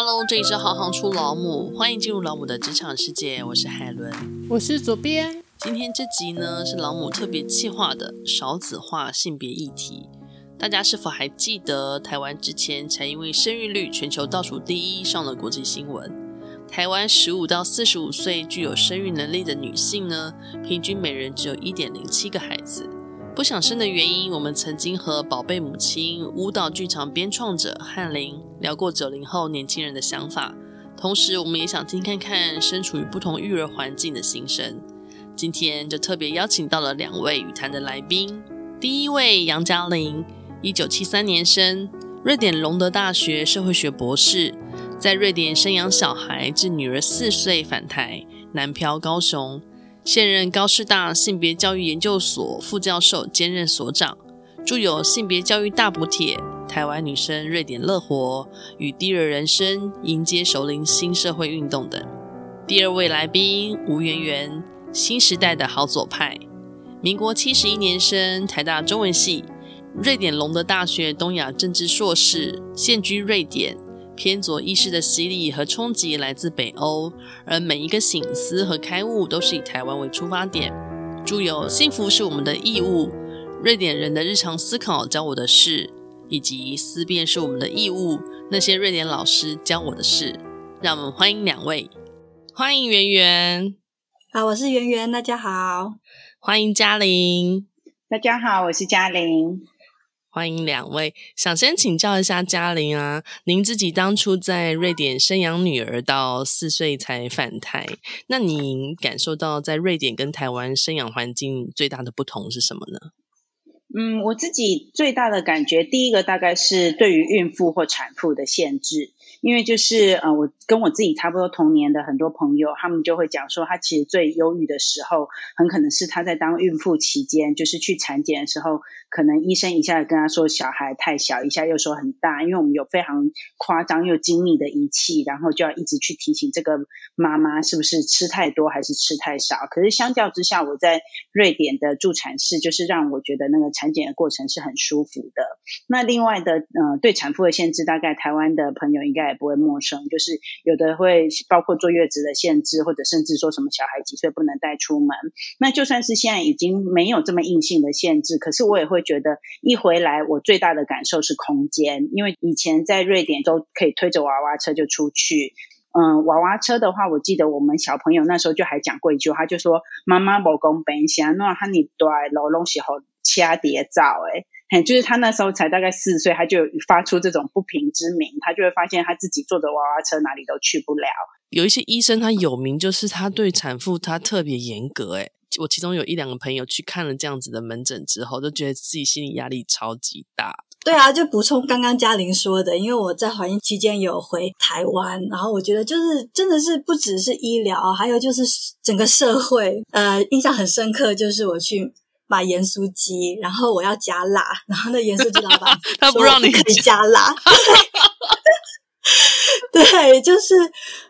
Hello，这里是行行出老母，欢迎进入老母的职场世界。我是海伦，我是左边。今天这集呢是老母特别计划的少子化性别议题。大家是否还记得台湾之前才因为生育率全球倒数第一上了国际新闻？台湾十五到四十五岁具有生育能力的女性呢，平均每人只有一点零七个孩子。不想生的原因，我们曾经和宝贝母亲、舞蹈剧场编创者翰林聊过九零后年轻人的想法，同时我们也想听看看身处于不同育儿环境的心声。今天就特别邀请到了两位语谈的来宾。第一位杨嘉玲，一九七三年生，瑞典隆德大学社会学博士，在瑞典生养小孩至女儿四岁返台，南漂高雄。现任高师大性别教育研究所副教授兼任所长，著有《性别教育大补帖》《台湾女生瑞典乐活》与《第二人生迎接熟龄新社会运动》等。第二位来宾吴圆圆，新时代的好左派，民国七十一年生，台大中文系，瑞典隆德大学东亚政治硕士，现居瑞典。偏左意识的洗礼和冲击来自北欧，而每一个醒思和开悟都是以台湾为出发点。著有《幸福是我们的义务》，瑞典人的日常思考教我的事，以及《思辨是我们的义务》，那些瑞典老师教我的事。让我们欢迎两位，欢迎圆圆。好，我是圆圆，大家好。欢迎嘉玲，大家好，我是嘉玲。欢迎两位，想先请教一下嘉玲啊，您自己当初在瑞典生养女儿到四岁才返台，那您感受到在瑞典跟台湾生养环境最大的不同是什么呢？嗯，我自己最大的感觉，第一个大概是对于孕妇或产妇的限制。因为就是呃，我跟我自己差不多同年的很多朋友，他们就会讲说，他其实最忧郁的时候，很可能是他在当孕妇期间，就是去产检的时候，可能医生一下子跟他说小孩太小，一下又说很大，因为我们有非常夸张又精密的仪器，然后就要一直去提醒这个妈妈是不是吃太多还是吃太少。可是相较之下，我在瑞典的助产士，就是让我觉得那个产检的过程是很舒服的。那另外的呃，对产妇的限制，大概台湾的朋友应该。也不会陌生，就是有的会包括坐月子的限制，或者甚至说什么小孩几岁不能带出门。那就算是现在已经没有这么硬性的限制，可是我也会觉得一回来，我最大的感受是空间，因为以前在瑞典都可以推着娃娃车就出去。嗯，娃娃车的话，我记得我们小朋友那时候就还讲过一句话，就说妈妈不公平，想弄哈你对老东西好掐叠造诶。就是他那时候才大概四岁，他就发出这种不平之鸣，他就会发现他自己坐着娃娃车哪里都去不了。有一些医生他有名，就是他对产妇他特别严格。诶，我其中有一两个朋友去看了这样子的门诊之后，都觉得自己心理压力超级大。对啊，就补充刚刚嘉玲说的，因为我在怀孕期间有回台湾，然后我觉得就是真的是不只是医疗，还有就是整个社会，呃，印象很深刻，就是我去。买盐酥鸡，然后我要加辣，然后那盐酥鸡老板 他不让你可以加辣。对，就是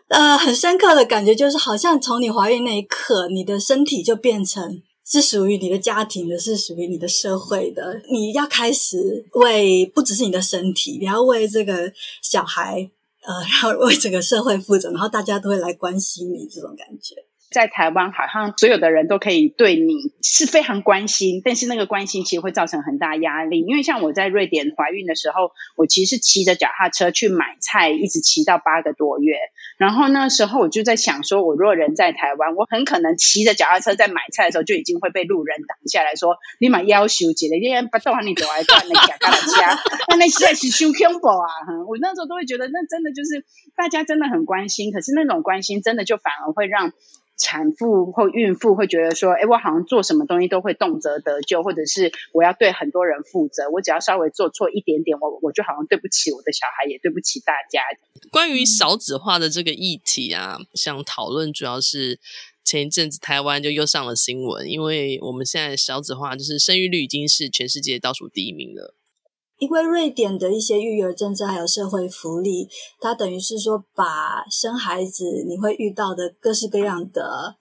呃，很深刻的感觉，就是好像从你怀孕那一刻，你的身体就变成是属于你的家庭的，是属于你的社会的。你要开始为不只是你的身体，你要为这个小孩，呃，然后为整个社会负责，然后大家都会来关心你，这种感觉。在台湾，好像所有的人都可以对你是非常关心，但是那个关心其实会造成很大压力。因为像我在瑞典怀孕的时候，我其实是骑着脚踏车去买菜，一直骑到八个多月。然后那时候我就在想说，我如果人在台湾，我很可能骑着脚踏车在买菜的时候就已经会被路人挡下来说：“你买要求几了？因为不懂你走来断了脚踏车，那那实在是太恐怖啊！”我那时候都会觉得，那真的就是大家真的很关心，可是那种关心真的就反而会让。产妇或孕妇会觉得说：“哎，我好像做什么东西都会动辄得咎，或者是我要对很多人负责。我只要稍微做错一点点，我我就好像对不起我的小孩，也对不起大家。”关于少子化的这个议题啊，想讨论主要是前一阵子台湾就又上了新闻，因为我们现在少子化就是生育率已经是全世界倒数第一名了。因为瑞典的一些育儿政策还有社会福利，它等于是说把生孩子你会遇到的各式各样的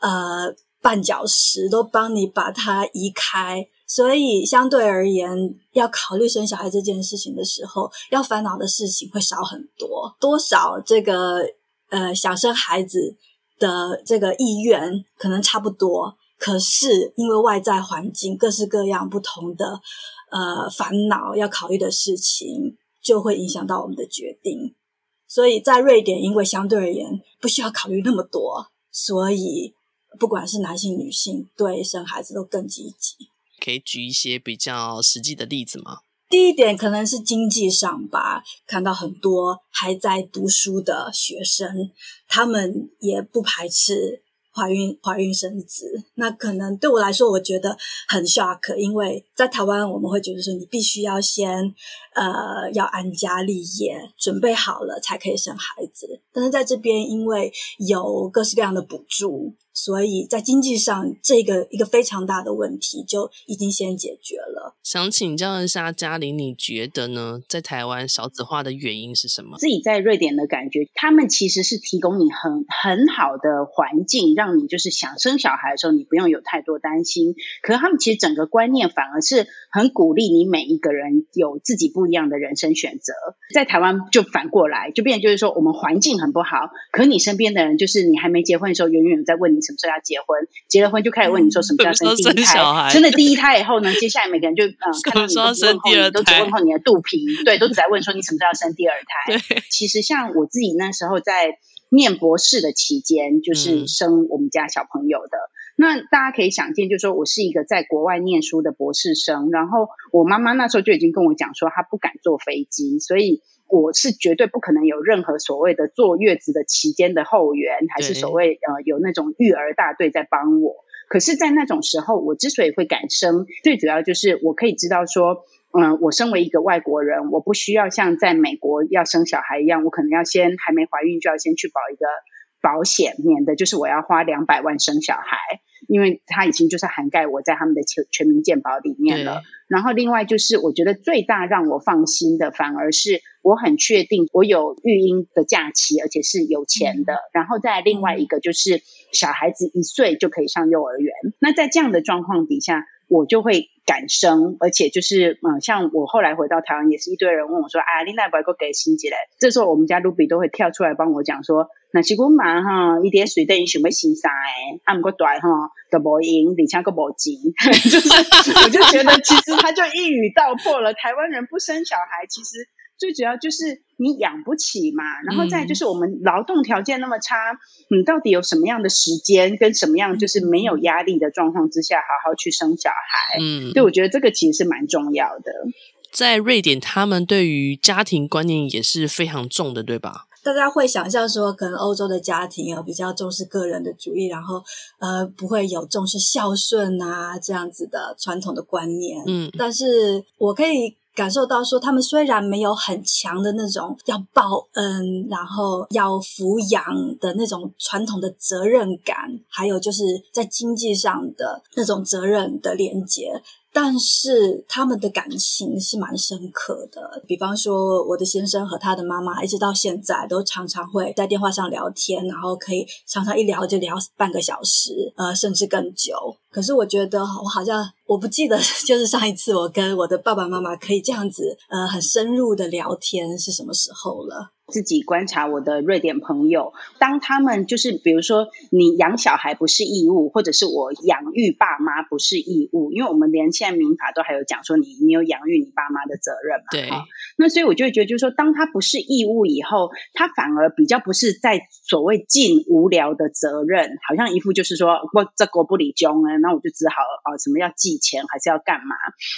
呃绊脚石都帮你把它移开，所以相对而言，要考虑生小孩这件事情的时候，要烦恼的事情会少很多。多少这个呃想生孩子的这个意愿可能差不多，可是因为外在环境各式各样不同的呃烦恼要考虑的事情，就会影响到我们的决定。所以在瑞典，因为相对而言不需要考虑那么多，所以不管是男性女性，对生孩子都更积极。可以举一些比较实际的例子吗？第一点可能是经济上吧，看到很多还在读书的学生，他们也不排斥。怀孕、怀孕生子，那可能对我来说，我觉得很 shock，因为在台湾，我们会觉得说，你必须要先，呃，要安家立业，准备好了才可以生孩子。但是在这边，因为有各式各样的补助。所以在经济上，这个一个非常大的问题就已经先解决了。想请教一下嘉玲，你觉得呢？在台湾少子化的原因是什么？自己在瑞典的感觉，他们其实是提供你很很好的环境，让你就是想生小孩的时候，你不用有太多担心。可是他们其实整个观念反而是很鼓励你每一个人有自己不一样的人生选择。在台湾就反过来，就变成就是说我们环境很不好，可你身边的人就是你还没结婚的时候，远远在问你。什么时候要结婚？结了婚就开始问你说什么时候要生第一胎？生了第一胎以后呢？接下来每个人就嗯，看到你都问候你，都只问候你的肚皮，对，都只在问说你什么时候要生第二胎。其实像我自己那时候在念博士的期间，就是生我们家小朋友的。嗯、那大家可以想见，就是说我是一个在国外念书的博士生，然后我妈妈那时候就已经跟我讲说，她不敢坐飞机，所以。我是绝对不可能有任何所谓的坐月子的期间的后援，还是所谓呃有那种育儿大队在帮我。可是，在那种时候，我之所以会敢生，最主要就是我可以知道说，嗯、呃，我身为一个外国人，我不需要像在美国要生小孩一样，我可能要先还没怀孕就要先去保一个保险，免得就是我要花两百万生小孩。因为它已经就是涵盖我在他们的全全民健保里面了。然后另外就是，我觉得最大让我放心的，反而是我很确定我有育婴的假期，而且是有钱的。然后再另外一个就是，小孩子一岁就可以上幼儿园。那在这样的状况底下，我就会敢生，而且就是嗯，像我后来回到台湾，也是一堆人问我说：“啊，你那不要给心机嘞？”这时候我们家卢比都会跳出来帮我讲说。那是我妈哈，一点水等于想要生三个，啊，不过大哈都无用，而且个无钱，就是我就觉得其实他就一语道破了，台湾人不生小孩，其实最主要就是你养不起嘛，然后再就是我们劳动条件那么差，你到底有什么样的时间跟什么样就是没有压力的状况之下，好好去生小孩？嗯，对，我觉得这个其实是蛮重要的。在瑞典，他们对于家庭观念也是非常重的，对吧？大家会想象说，可能欧洲的家庭有比较重视个人的主义，然后呃不会有重视孝顺啊这样子的传统的观念。嗯，但是我可以感受到说，他们虽然没有很强的那种要报恩，然后要抚养的那种传统的责任感，还有就是在经济上的那种责任的连结。但是他们的感情是蛮深刻的，比方说我的先生和他的妈妈，一直到现在都常常会在电话上聊天，然后可以常常一聊就聊半个小时，呃，甚至更久。可是我觉得我好像我不记得，就是上一次我跟我的爸爸妈妈可以这样子，呃，很深入的聊天是什么时候了。自己观察我的瑞典朋友，当他们就是比如说你养小孩不是义务，或者是我养育爸妈不是义务，因为我们连现在民法都还有讲说你你有养育你爸妈的责任嘛。对。那所以我就会觉得，就是说，当他不是义务以后，他反而比较不是在所谓尽无聊的责任，好像一副就是说我这个不理中啊，那我就只好啊什么要寄钱还是要干嘛？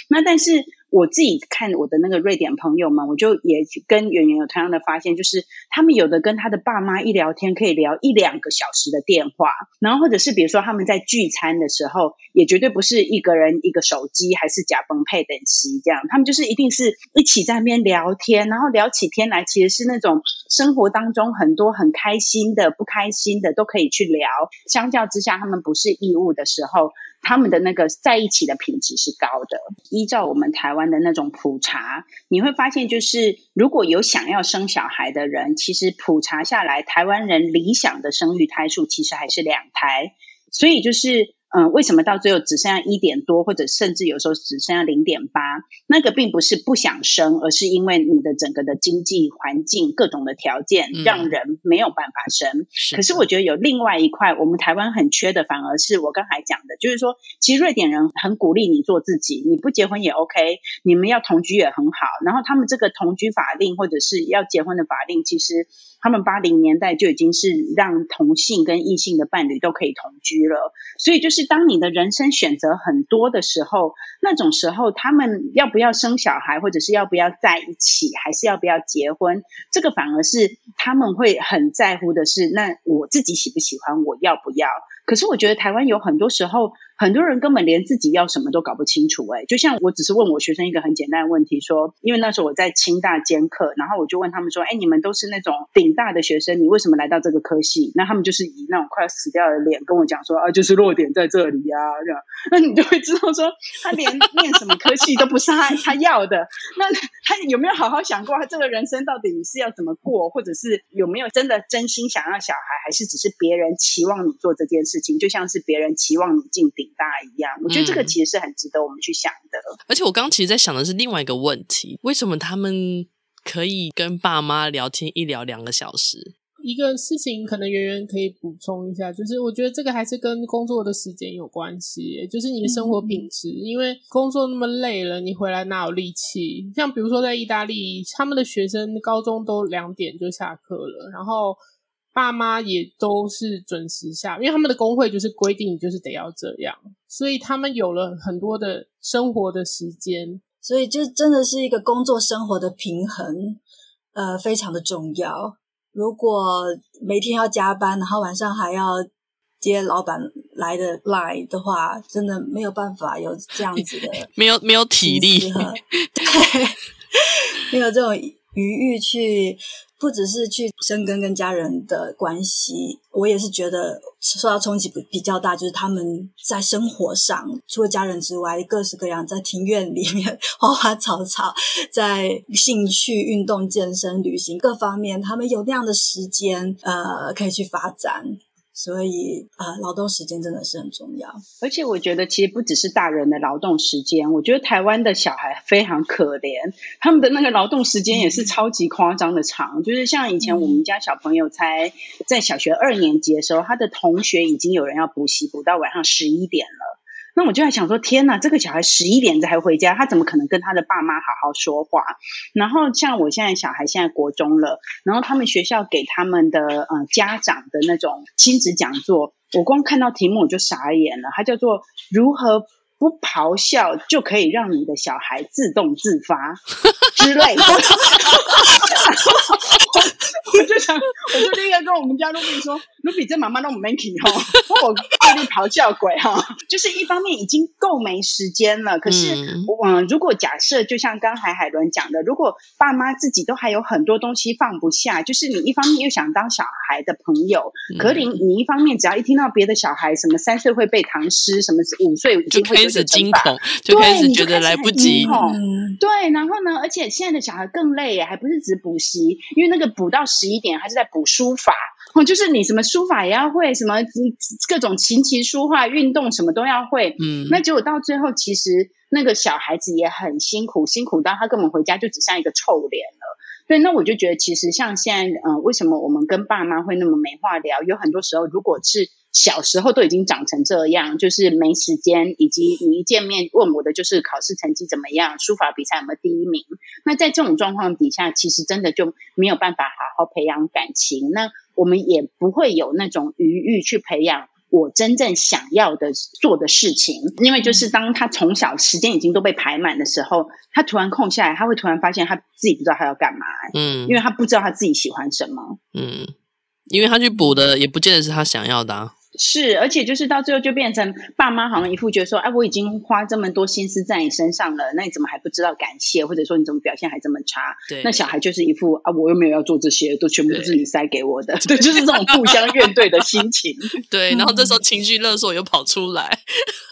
那但是。我自己看我的那个瑞典朋友们，我就也跟圆圆有同样的发现，就是他们有的跟他的爸妈一聊天可以聊一两个小时的电话，然后或者是比如说他们在聚餐的时候，也绝对不是一个人一个手机，还是假崩配等息这样，他们就是一定是一起在那边聊天，然后聊起天来，其实是那种生活当中很多很开心的、不开心的都可以去聊。相较之下，他们不是义务的时候。他们的那个在一起的品质是高的。依照我们台湾的那种普查，你会发现，就是如果有想要生小孩的人，其实普查下来，台湾人理想的生育胎数其实还是两胎。所以就是嗯，为什么到最后只剩下一点多，或者甚至有时候只剩下零点八？那个并不是不想生，而是因为你的整个的经济环境各种的条件让人没有办法生。嗯、可是我觉得有另外一块，我们台湾很缺的，反而是我刚才讲的，就是说，其实瑞典人很鼓励你做自己，你不结婚也 OK，你们要同居也很好。然后他们这个同居法令或者是要结婚的法令，其实。他们八零年代就已经是让同性跟异性的伴侣都可以同居了，所以就是当你的人生选择很多的时候，那种时候他们要不要生小孩，或者是要不要在一起，还是要不要结婚，这个反而是他们会很在乎的是，那我自己喜不喜欢，我要不要？可是我觉得台湾有很多时候。很多人根本连自己要什么都搞不清楚，哎，就像我只是问我学生一个很简单的问题，说，因为那时候我在清大兼课，然后我就问他们说，哎，你们都是那种顶大的学生，你为什么来到这个科系？那他们就是以那种快要死掉的脸跟我讲说，啊，就是弱点在这里啊，这样，那你就会知道说，他连念什么科系都不是他 他要的，那他有没有好好想过，他这个人生到底是要怎么过，或者是有没有真的真心想要小孩，还是只是别人期望你做这件事情，就像是别人期望你进顶。大一样，我觉得这个其实是很值得我们去想的。嗯、而且我刚刚其实在想的是另外一个问题：为什么他们可以跟爸妈聊天一聊两个小时？一个事情可能圆圆可以补充一下，就是我觉得这个还是跟工作的时间有关系，就是你的生活品质。嗯、因为工作那么累了，你回来哪有力气？像比如说在意大利，他们的学生高中都两点就下课了，然后。爸妈也都是准时下，因为他们的工会就是规定，就是得要这样，所以他们有了很多的生活的时间，所以就真的是一个工作生活的平衡，呃，非常的重要。如果每天要加班，然后晚上还要接老板来的 line 的话，真的没有办法有这样子的，没有没有体力，对，没有这种余裕去。不只是去生根跟家人的关系，我也是觉得受到冲击比比较大，就是他们在生活上，除了家人之外，各式各样在庭院里面花花草草，在兴趣、运动、健身、旅行各方面，他们有那样的时间，呃，可以去发展。所以，呃，劳动时间真的是很重要。而且，我觉得其实不只是大人的劳动时间，我觉得台湾的小孩非常可怜，他们的那个劳动时间也是超级夸张的长。嗯、就是像以前我们家小朋友才在小学二年级的时候，他的同学已经有人要补习，补到晚上十一点了。那我就在想说，天哪，这个小孩十一点才回家，他怎么可能跟他的爸妈好好说话？然后像我现在小孩现在国中了，然后他们学校给他们的呃家长的那种亲子讲座，我光看到题目我就傻眼了，它叫做如何不咆哮就可以让你的小孩自动自发之类的。我就想，我就立刻跟我们家露比说：“卢比，这妈妈都没听哈，我叫你咆哮鬼哈。”就是一方面已经够没时间了，可是我、嗯、如果假设就像刚才海伦讲的，如果爸妈自己都还有很多东西放不下，就是你一方面又想当小孩的朋友，嗯、可是你一方面只要一听到别的小孩什么三岁会背唐诗，什么五岁就开始惊恐，就开始觉得来不及。对，然后呢，而且现在的小孩更累，还不是只补习，因为那个补到十一点还是在补书法，哦就是你什么书法也要会，什么各种琴棋书画、运动什么都要会。嗯，那结果到最后，其实那个小孩子也很辛苦，辛苦到他根本回家就只剩一个臭脸了。对，那我就觉得，其实像现在，嗯、呃，为什么我们跟爸妈会那么没话聊？有很多时候，如果是小时候都已经长成这样，就是没时间，以及你一见面问我的就是考试成绩怎么样，书法比赛有没有第一名？那在这种状况底下，其实真的就没有办法好好培养感情，那我们也不会有那种余裕去培养。我真正想要的做的事情，因为就是当他从小时间已经都被排满的时候，他突然空下来，他会突然发现他自己不知道他要干嘛，嗯，因为他不知道他自己喜欢什么，嗯，因为他去补的也不见得是他想要的啊。是，而且就是到最后就变成爸妈好像一副觉得说，哎，我已经花这么多心思在你身上了，那你怎么还不知道感谢，或者说你怎么表现还这么差？对，那小孩就是一副啊，我又没有要做这些，都全部都是你塞给我的，对，对，就是这种互相怨怼的心情。对，然后这时候情绪勒索又跑出来。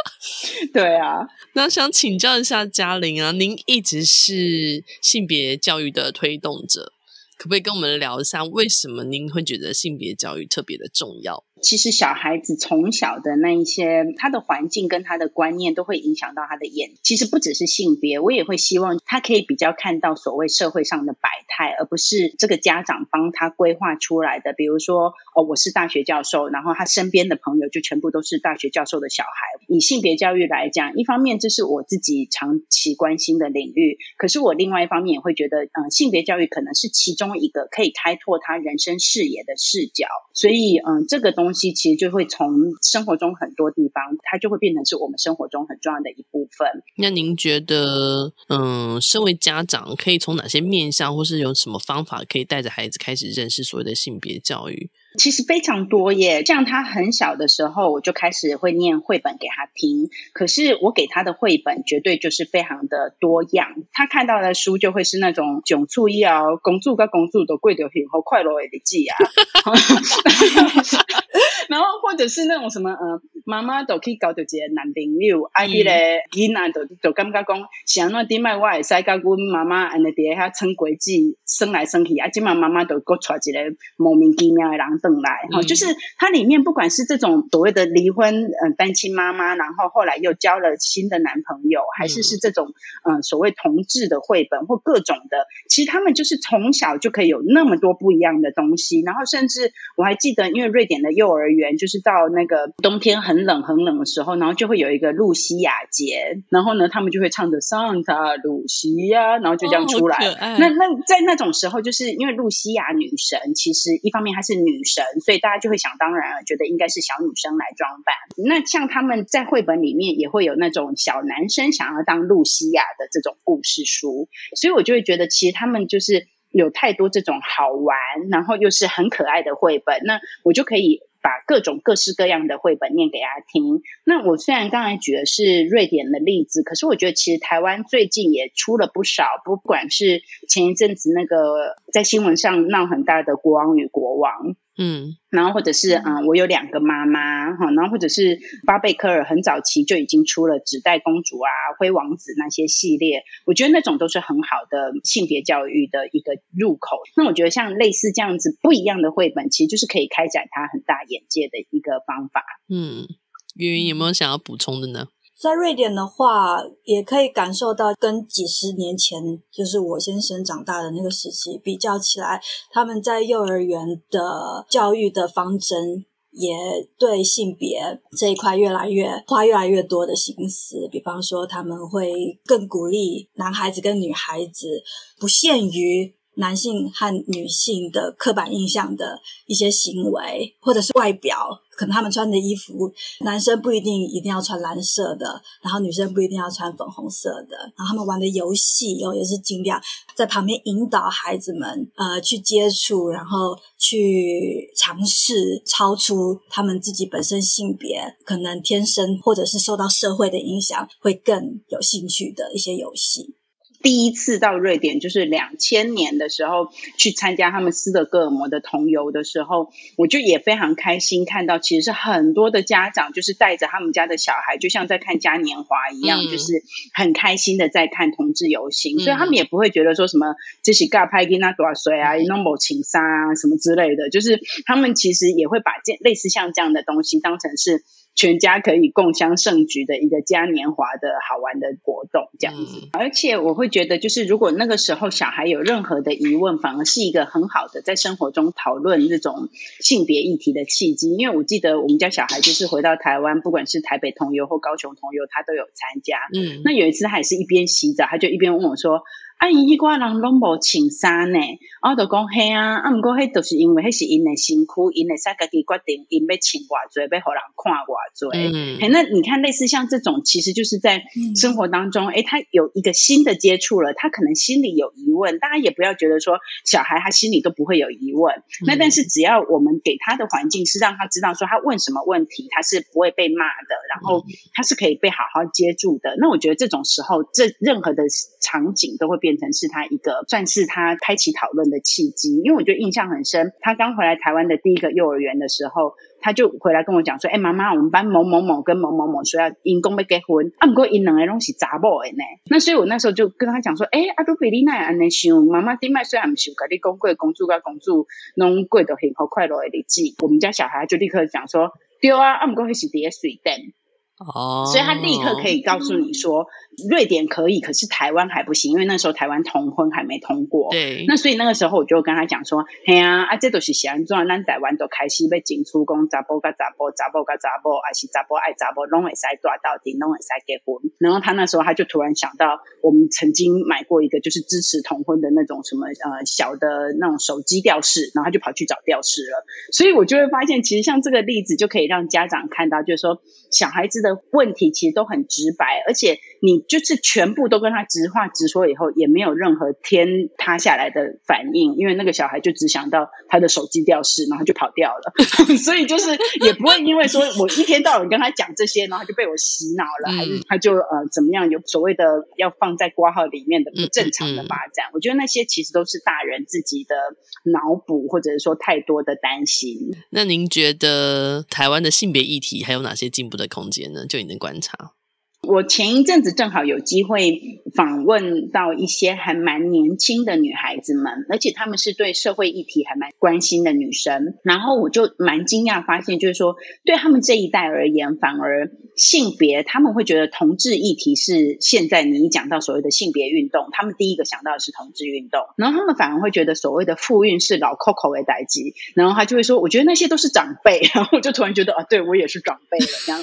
对啊，那想请教一下嘉玲啊，您一直是性别教育的推动者。可不可以跟我们聊一下，为什么您会觉得性别教育特别的重要？其实小孩子从小的那一些他的环境跟他的观念都会影响到他的眼。其实不只是性别，我也会希望他可以比较看到所谓社会上的百态，而不是这个家长帮他规划出来的。比如说，哦，我是大学教授，然后他身边的朋友就全部都是大学教授的小孩。以性别教育来讲，一方面这是我自己长期关心的领域，可是我另外一方面也会觉得，嗯，性别教育可能是其中一个可以开拓他人生视野的视角。所以，嗯，这个东其实就会从生活中很多地方，它就会变成是我们生活中很重要的一部分。那您觉得，嗯，身为家长可以从哪些面向，或是有什么方法可以带着孩子开始认识所谓的性别教育？其实非常多耶，像他很小的时候，我就开始会念绘本给他听。可是我给他的绘本绝对就是非常的多样，他看到的书就会是那种“囧醋一熬公主跟公主都贵的很好快乐的记啊”，然后或者是那种什么呃，妈妈都可以搞到一个男朋友，阿姨嘞，囡仔都都感觉讲，想那点卖我会使跟阮妈妈安尼在遐撑轨迹，生来生去，啊，今嘛妈妈都给我带一个莫名其妙的人。等来哈，就是它里面不管是这种所谓的离婚嗯单亲妈妈，然后后来又交了新的男朋友，还是是这种嗯所谓同志的绘本或各种的，其实他们就是从小就可以有那么多不一样的东西。然后甚至我还记得，因为瑞典的幼儿园就是到那个冬天很冷很冷的时候，然后就会有一个露西亚节，然后呢他们就会唱着桑塔露西亚，然后就这样出来。哦、那那在那种时候，就是因为露西亚女神，其实一方面她是女神。所以大家就会想当然了，觉得应该是小女生来装扮。那像他们在绘本里面也会有那种小男生想要当露西亚的这种故事书，所以我就会觉得其实他们就是有太多这种好玩，然后又是很可爱的绘本。那我就可以把各种各式各样的绘本念给大家听。那我虽然刚才举的是瑞典的例子，可是我觉得其实台湾最近也出了不少，不管是前一阵子那个在新闻上闹很大的《国王与国王》。嗯，然后或者是嗯，我有两个妈妈哈，然后或者是巴贝克尔很早期就已经出了纸袋公主啊、灰王子那些系列，我觉得那种都是很好的性别教育的一个入口。那我觉得像类似这样子不一样的绘本，其实就是可以开展他很大眼界的一个方法。嗯，云云有没有想要补充的呢？在瑞典的话，也可以感受到跟几十年前，就是我先生长大的那个时期比较起来，他们在幼儿园的教育的方针，也对性别这一块越来越花越来越多的心思。比方说，他们会更鼓励男孩子跟女孩子，不限于男性和女性的刻板印象的一些行为，或者是外表。可能他们穿的衣服，男生不一定一定要穿蓝色的，然后女生不一定要穿粉红色的。然后他们玩的游戏，哦，也是尽量在旁边引导孩子们，呃，去接触，然后去尝试超出他们自己本身性别可能天生或者是受到社会的影响会更有兴趣的一些游戏。第一次到瑞典，就是两千年的时候去参加他们斯德哥尔摩的同游的时候，我就也非常开心，看到其实是很多的家长就是带着他们家的小孩，就像在看嘉年华一样，嗯、就是很开心的在看同志游行，嗯、所以他们也不会觉得说什么这是尬拍给那多少岁啊，弄某情杀啊什么之类的，就是他们其实也会把这类似像这样的东西当成是。全家可以共襄盛举的一个嘉年华的好玩的活动，这样子。而且我会觉得，就是如果那个时候小孩有任何的疑问，反而是一个很好的在生活中讨论这种性别议题的契机。因为我记得我们家小孩就是回到台湾，不管是台北同游或高雄同游，他都有参加。嗯，那有一次他也是一边洗澡，他就一边问我说。啊，伊一挂人拢无穿衫呢，我就讲嘿啊，啊，毋过迄都是因为迄是因的身躯，因会使家己决定，因要穿偌济，要互人看偌济。嗯，嘿，那你看，类似像这种，其实就是在生活当中，诶、嗯欸，他有一个新的接触了，他可能心里有疑问，大家也不要觉得说小孩他心里都不会有疑问。嗯、那但是只要我们给他的环境是让他知道说他问什么问题，他是不会被骂的，然后他是可以被好好接住的。那我觉得这种时候，这任何的场景都会变。变成是他一个算是他开启讨论的契机。因为我觉得印象很深，他刚回来台湾的第一个幼儿园的时候，他就回来跟我讲说：“哎、欸，妈妈，我们班某某某跟某某某说要因公要结婚，啊，不过因两个东西查某的呢。”那所以我那时候就跟他讲说：“哎、欸，阿都比你那安尼想，妈妈顶麦虽然不想跟你讲过公主跟公主拢过得幸福快乐的日子，我们家小孩就立刻讲说：对啊，啊，不过还是在水电。”哦，所以他立刻可以告诉你说，瑞典可以，可是台湾还不行，因为那时候台湾同婚还没通过。对，那所以那个时候我就跟他讲说，嘿啊，啊，这都是想做，咱台湾都开始被进出讲查甫跟查甫，查甫跟查甫，还是查甫爱查甫，拢会使抓到底，拢会使结婚。然后他那时候他就突然想到，我们曾经买过一个就是支持同婚的那种什么呃小的那种手机吊饰，然后他就跑去找吊饰了。所以我就会发现，其实像这个例子就可以让家长看到，就是说小孩子的。问题其实都很直白，而且你就是全部都跟他直话直说以后，也没有任何天塌下来的反应，因为那个小孩就只想到他的手机掉失，然后就跑掉了，所以就是也不会因为说我一天到晚跟他讲这些，然后就被我洗脑了，还是他就呃怎么样有所谓的要放在挂号里面的不正常的发展，我觉得那些其实都是大人自己的脑补，或者是说太多的担心。那您觉得台湾的性别议题还有哪些进步的空间呢？就你的观察。我前一阵子正好有机会访问到一些还蛮年轻的女孩子们，而且她们是对社会议题还蛮关心的女生。然后我就蛮惊讶发现，就是说对他们这一代而言，反而性别他们会觉得同志议题是现在你讲到所谓的性别运动，他们第一个想到的是同志运动。然后他们反而会觉得所谓的妇运是老 Coco 的代际，然后他就会说，我觉得那些都是长辈。然后我就突然觉得啊，对我也是长辈了这样。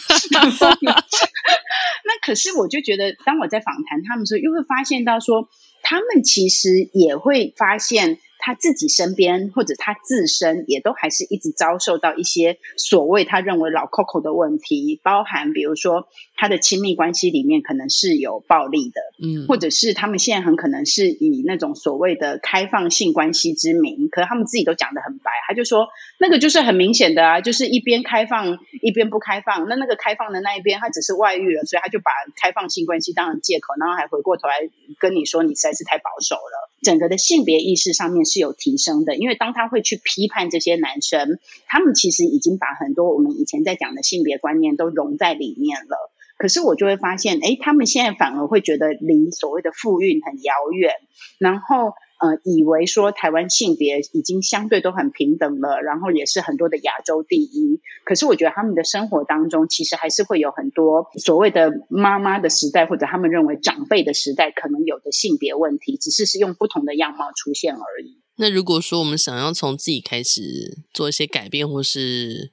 那可是我就觉得，当我在访谈他们时候，又会发现到说，他们其实也会发现。他自己身边或者他自身也都还是一直遭受到一些所谓他认为老 Coco 的问题，包含比如说他的亲密关系里面可能是有暴力的，嗯，或者是他们现在很可能是以那种所谓的开放性关系之名，可是他们自己都讲得很白，他就说那个就是很明显的啊，就是一边开放一边不开放，那那个开放的那一边他只是外遇了，所以他就把开放性关系当成借口，然后还回过头来跟你说你实在是太保守了，整个的性别意识上面是有提升的，因为当他会去批判这些男生，他们其实已经把很多我们以前在讲的性别观念都融在里面了。可是我就会发现，哎，他们现在反而会觉得离所谓的富运很遥远，然后。呃，以为说台湾性别已经相对都很平等了，然后也是很多的亚洲第一。可是我觉得他们的生活当中，其实还是会有很多所谓的妈妈的时代，或者他们认为长辈的时代可能有的性别问题，只是是用不同的样貌出现而已。那如果说我们想要从自己开始做一些改变，或是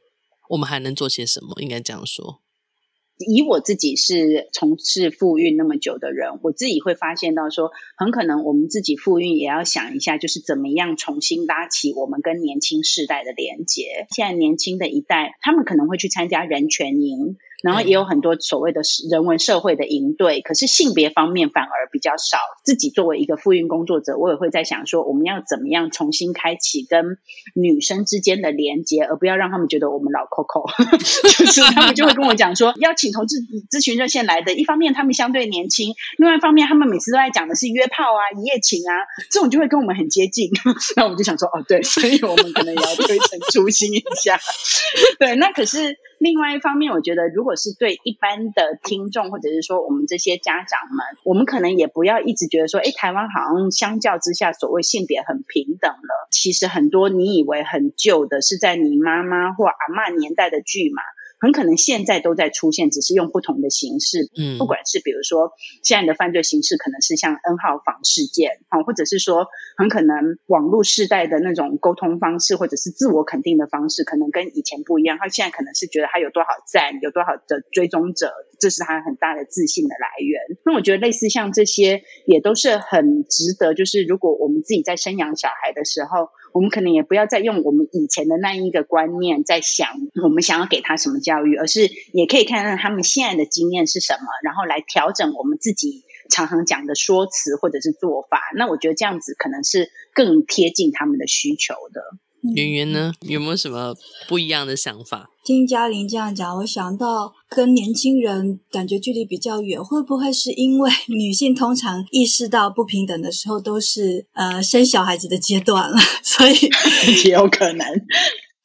我们还能做些什么？应该这样说。以我自己是从事复孕那么久的人，我自己会发现到说，很可能我们自己复孕也要想一下，就是怎么样重新拉起我们跟年轻世代的连接。现在年轻的一代，他们可能会去参加人权营。然后也有很多所谓的人文社会的营队，可是性别方面反而比较少。自己作为一个妇运工作者，我也会在想说，我们要怎么样重新开启跟女生之间的连接，而不要让他们觉得我们老 Coco，就是他们就会跟我讲说，邀请同志咨询热线来的，一方面他们相对年轻，另外一方面他们每次都在讲的是约炮啊、一夜情啊，这种就会跟我们很接近。那我们就想说，哦，对，所以我们可能也要推陈出新一下。对，那可是。另外一方面，我觉得如果是对一般的听众，或者是说我们这些家长们，我们可能也不要一直觉得说，哎，台湾好像相较之下，所谓性别很平等了。其实很多你以为很旧的，是在你妈妈或阿嬷年代的剧嘛。很可能现在都在出现，只是用不同的形式。嗯，不管是比如说现在的犯罪形式，可能是像 N 号房事件，哈，或者是说很可能网络世代的那种沟通方式，或者是自我肯定的方式，可能跟以前不一样。他现在可能是觉得他有多少赞，有多少的追踪者，这是他很大的自信的来源。那我觉得类似像这些，也都是很值得。就是如果我们自己在生养小孩的时候，我们可能也不要再用我们以前的那一个观念在想，我们想要给他什么教育，而是也可以看看他们现在的经验是什么，然后来调整我们自己常常讲的说辞或者是做法。那我觉得这样子可能是更贴近他们的需求的。圆圆呢，有没有什么不一样的想法？听嘉玲这样讲，我想到跟年轻人感觉距离比较远，会不会是因为女性通常意识到不平等的时候都是呃生小孩子的阶段了，所以也有可能。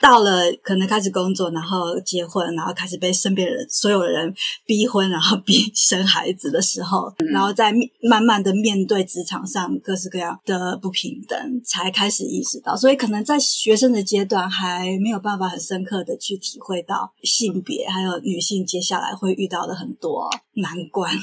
到了可能开始工作，然后结婚，然后开始被身边人所有的人逼婚，然后逼生孩子的时候，嗯、然后再慢慢的面对职场上各式各样的不平等，才开始意识到。所以可能在学生的阶段还没有办法很深刻的去体会到性别还有女性接下来会遇到的很多难关。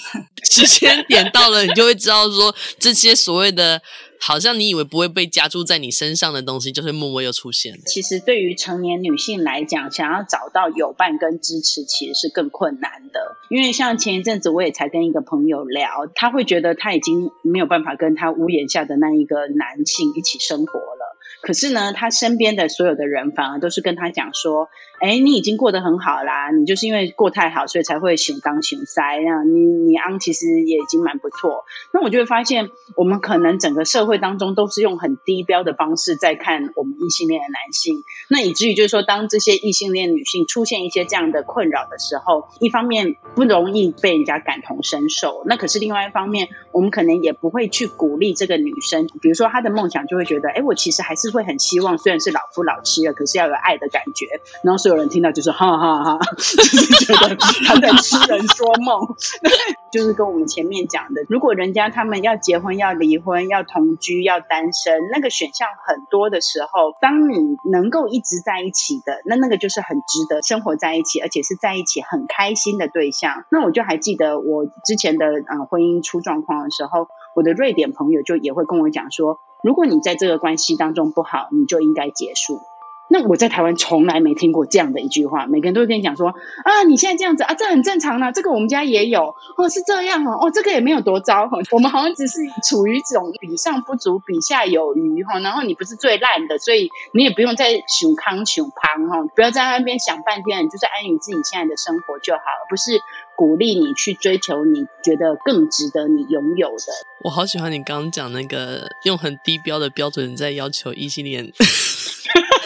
时间点到了，你就会知道说这些所谓的。好像你以为不会被加注在你身上的东西，就是默默又出现了。其实对于成年女性来讲，想要找到友伴跟支持，其实是更困难的。因为像前一阵子，我也才跟一个朋友聊，他会觉得他已经没有办法跟他屋檐下的那一个男性一起生活了。可是呢，他身边的所有的人反而都是跟他讲说：“哎，你已经过得很好啦，你就是因为过太好，所以才会熊当熊塞啊。你你昂其实也已经蛮不错。”那我就会发现，我们可能整个社会当中都是用很低标的方式在看我们异性恋的男性，那以至于就是说，当这些异性恋女性出现一些这样的困扰的时候，一方面不容易被人家感同身受，那可是另外一方面，我们可能也不会去鼓励这个女生，比如说她的梦想就会觉得：“哎，我其实还是。”会很希望，虽然是老夫老妻了，可是要有爱的感觉。然后所有人听到就是哈哈哈哈，就是觉得他在痴人说梦。就是跟我们前面讲的，如果人家他们要结婚、要离婚、要同居、要单身，那个选项很多的时候，当你能够一直在一起的，那那个就是很值得生活在一起，而且是在一起很开心的对象。那我就还记得我之前的呃婚姻出状况的时候，我的瑞典朋友就也会跟我讲说。如果你在这个关系当中不好，你就应该结束。那我在台湾从来没听过这样的一句话，每个人都会跟你讲说啊，你现在这样子啊，这很正常啊，这个我们家也有哦，是这样哦，哦，这个也没有多糟哈，我们好像只是处于这种比上不足，比下有余哈，然后你不是最烂的，所以你也不用再熊康熊胖哈，不要在那边想半天，你就是安于自己现在的生活就好，不是鼓励你去追求你觉得更值得你拥有的。我好喜欢你刚刚讲那个用很低标的标准在要求异性恋。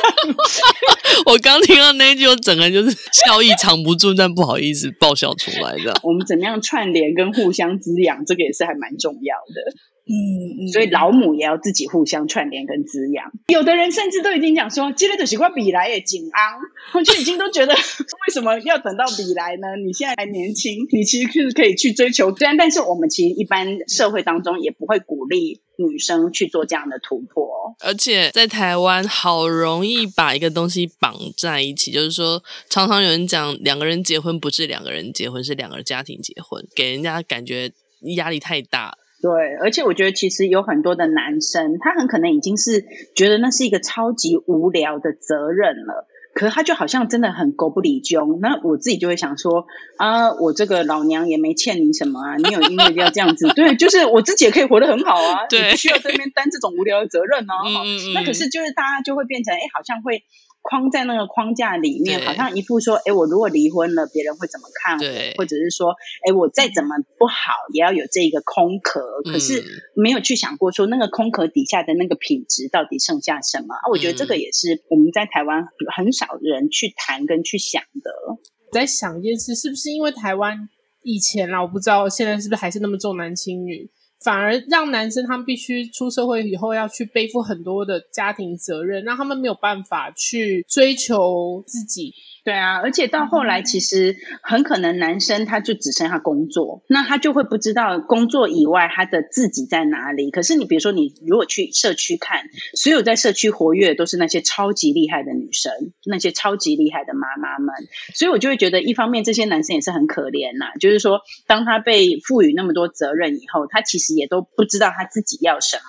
我刚听到那句，我整个就是笑意藏不住，但不好意思爆笑出来的。我们怎么样串联跟互相滋养，这个也是还蛮重要的。嗯，所以老母也要自己互相串联跟滋养。有的人甚至都已经讲说，今天的习惯比来也紧昂，我就已经都觉得，为什么要等到比来呢？你现在还年轻，你其实是可以去追求。虽然，但是我们其实一般社会当中也不会鼓励女生去做这样的突破。而且在台湾，好容易把一个东西绑在一起，就是说，常常有人讲，两个人结婚不是两个人结婚，是两个家庭结婚，给人家感觉压力太大。对，而且我觉得其实有很多的男生，他很可能已经是觉得那是一个超级无聊的责任了，可是他就好像真的很狗不理中。那我自己就会想说啊，我这个老娘也没欠你什么啊，你有因为要这样子，对，就是我自己也可以活得很好啊，对，不需要在那边担这种无聊的责任哦、啊。嗯嗯嗯，那可是就是大家就会变成，哎，好像会。框在那个框架里面，好像一副说，哎，我如果离婚了，别人会怎么看我？或者是说，哎，我再怎么不好，也要有这个空壳。可是没有去想过说，那个空壳底下的那个品质到底剩下什么？啊，我觉得这个也是我们在台湾很少人去谈跟去想的。在想一件事，是不是因为台湾以前啦，我不知道现在是不是还是那么重男轻女？反而让男生他们必须出社会以后要去背负很多的家庭责任，让他们没有办法去追求自己。对啊，而且到后来，其实很可能男生他就只剩下工作，那他就会不知道工作以外他的自己在哪里。可是你比如说，你如果去社区看，所有在社区活跃的都是那些超级厉害的女生，那些超级厉害的妈妈们。所以我就会觉得，一方面这些男生也是很可怜呐，就是说，当他被赋予那么多责任以后，他其实也都不知道他自己要什么。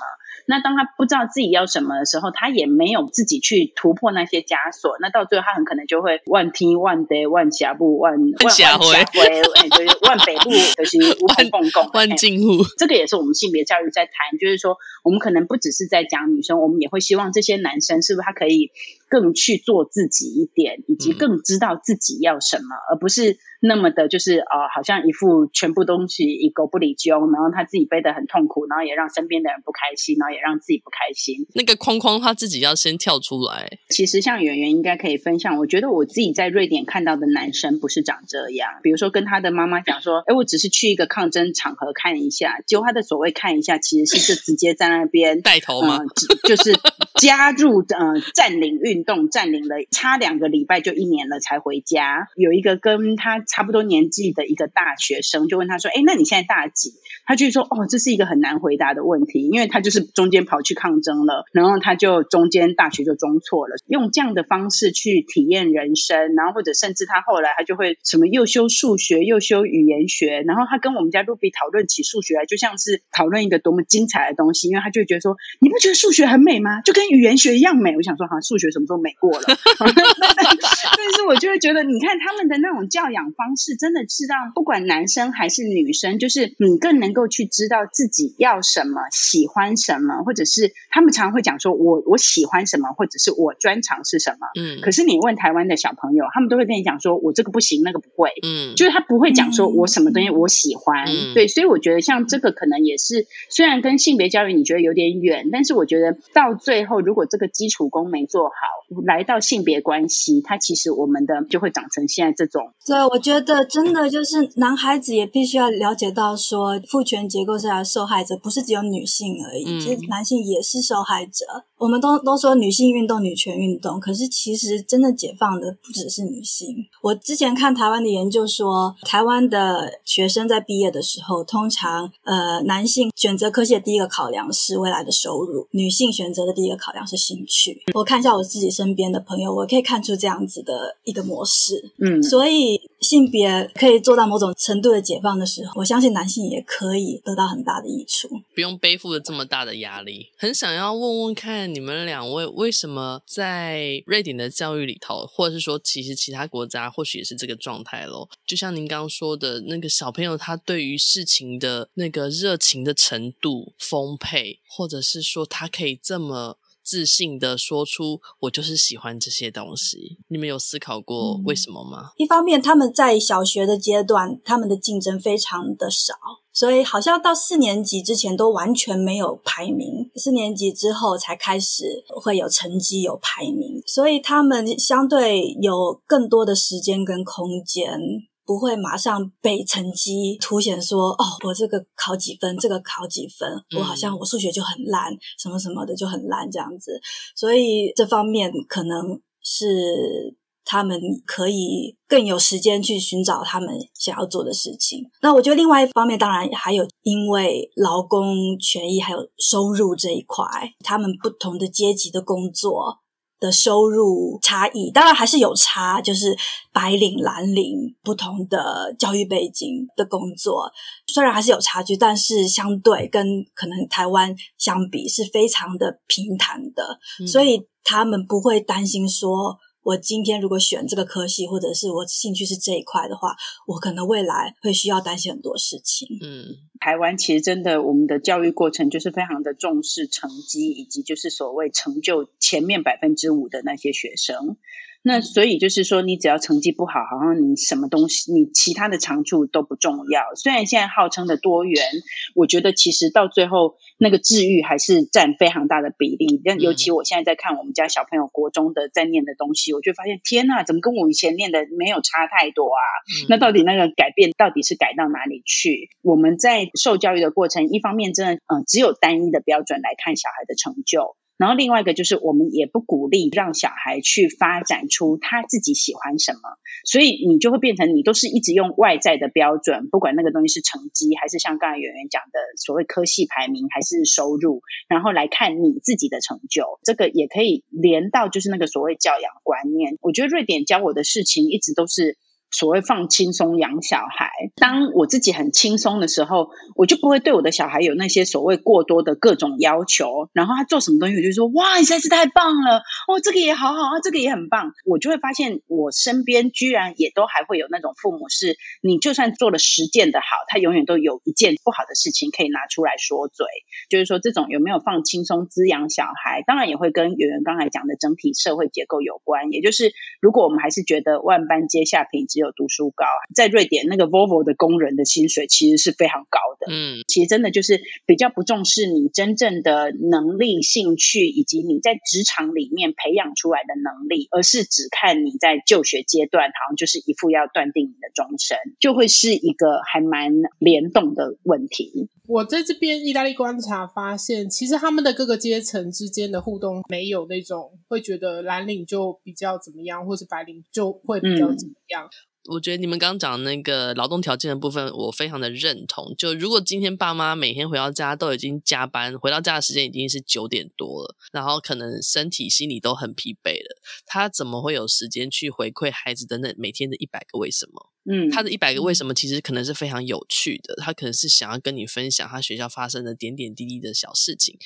那当他不知道自己要什么的时候，他也没有自己去突破那些枷锁。那到最后，他很可能就会万天万得万下部万万下回，哎，就是万北部就是万共共万进户。这个也是我们性别教育在谈，就是说，我们可能不只是在讲女生，我们也会希望这些男生是不是他可以更去做自己一点，以及更知道自己要什么，而不是。那么的，就是呃，好像一副全部东西一个不理揪，然后他自己背得很痛苦，然后也让身边的人不开心，然后也让自己不开心。那个框框他自己要先跳出来。其实像圆圆应该可以分享，我觉得我自己在瑞典看到的男生不是长这样。比如说跟他的妈妈讲说，哎，我只是去一个抗争场合看一下，结果他的所谓看一下，其实是就直接在那边带头吗？呃、就是加入呃占领运动，占领了差两个礼拜就一年了才回家。有一个跟他。差不多年纪的一个大学生就问他说：“哎，那你现在大几？”他就说：“哦，这是一个很难回答的问题，因为他就是中间跑去抗争了，然后他就中间大学就中错了。用这样的方式去体验人生，然后或者甚至他后来他就会什么又修数学又修语言学，然后他跟我们家 Ruby 讨论起数学来，就像是讨论一个多么精彩的东西，因为他就觉得说：你不觉得数学很美吗？就跟语言学一样美。我想说，好像数学什么时候美过了？但是我就会觉得，你看他们的那种教养方。方式真的是让不管男生还是女生，就是你更能够去知道自己要什么、喜欢什么，或者是他们常常会讲说我我喜欢什么，或者是我专长是什么。嗯，可是你问台湾的小朋友，他们都会跟你讲说我这个不行，那个不会。嗯，就是他不会讲说我什么东西我喜欢。嗯，对，所以我觉得像这个可能也是，虽然跟性别教育你觉得有点远，但是我觉得到最后，如果这个基础功没做好，来到性别关系，它其实我们的就会长成现在这种。对，我觉得。觉得真的就是男孩子也必须要了解到，说父权结构下的受害者不是只有女性而已，其实男性也是受害者。我们都都说女性运动、女权运动，可是其实真的解放的不只是女性。我之前看台湾的研究说，台湾的学生在毕业的时候，通常呃男性选择科系的第一个考量是未来的收入，女性选择的第一个考量是兴趣。我看一下我自己身边的朋友，我可以看出这样子的一个模式。嗯，所以性别可以做到某种程度的解放的时候，我相信男性也可以得到很大的益处，不用背负了这么大的压力。很想要问问看。你们两位为什么在瑞典的教育里头，或者是说，其实其他国家或许也是这个状态咯？就像您刚刚说的，那个小朋友他对于事情的那个热情的程度丰沛，或者是说他可以这么自信的说出“我就是喜欢这些东西”。你们有思考过为什么吗？嗯，一方面，他们在小学的阶段，他们的竞争非常的少。所以好像到四年级之前都完全没有排名，四年级之后才开始会有成绩有排名，所以他们相对有更多的时间跟空间，不会马上被成绩凸显说哦，我这个考几分，这个考几分，我好像我数学就很烂，什么什么的就很烂这样子，所以这方面可能是。他们可以更有时间去寻找他们想要做的事情。那我觉得另外一方面，当然还有因为劳工权益还有收入这一块，他们不同的阶级的工作的收入差异，当然还是有差。就是白领、蓝领不同的教育背景的工作，虽然还是有差距，但是相对跟可能台湾相比是非常的平坦的，嗯、所以他们不会担心说。我今天如果选这个科系，或者是我兴趣是这一块的话，我可能未来会需要担心很多事情。嗯，台湾其实真的，我们的教育过程就是非常的重视成绩，以及就是所谓成就前面百分之五的那些学生。那所以就是说，你只要成绩不好，好像你什么东西，你其他的长处都不重要。虽然现在号称的多元，我觉得其实到最后那个治愈还是占非常大的比例。但尤其我现在在看我们家小朋友国中的在念的东西，我就发现天呐，怎么跟我以前念的没有差太多啊？那到底那个改变到底是改到哪里去？我们在受教育的过程，一方面真的嗯，只有单一的标准来看小孩的成就。然后另外一个就是，我们也不鼓励让小孩去发展出他自己喜欢什么，所以你就会变成你都是一直用外在的标准，不管那个东西是成绩，还是像刚才圆圆讲的所谓科系排名，还是收入，然后来看你自己的成就。这个也可以连到就是那个所谓教养观念。我觉得瑞典教我的事情一直都是。所谓放轻松养小孩。当我自己很轻松的时候，我就不会对我的小孩有那些所谓过多的各种要求。然后他做什么东西，我就说：“哇，你实在是太棒了！哦，这个也好好啊，这个也很棒。”我就会发现，我身边居然也都还会有那种父母是，你就算做了十件的好，他永远都有一件不好的事情可以拿出来说嘴。就是说，这种有没有放轻松滋养小孩，当然也会跟圆圆刚才讲的整体社会结构有关。也就是，如果我们还是觉得万般皆下品，只有读书高，在瑞典那个 Volvo 的工人的薪水其实是非常高的。嗯，其实真的就是比较不重视你真正的能力、兴趣，以及你在职场里面培养出来的能力，而是只看你在就学阶段，好像就是一副要断定你的终身，就会是一个还蛮联动的问题。我在这边意大利观察发现，其实他们的各个阶层之间的互动没有那种会觉得蓝领就比较怎么样，或是白领就会比较怎么样。嗯我觉得你们刚刚讲那个劳动条件的部分，我非常的认同。就如果今天爸妈每天回到家都已经加班，回到家的时间已经是九点多了，然后可能身体、心理都很疲惫了，他怎么会有时间去回馈孩子的那每天的一百个为什么？嗯，他的一百个为什么其实可能是非常有趣的，他可能是想要跟你分享他学校发生的点点滴滴的小事情。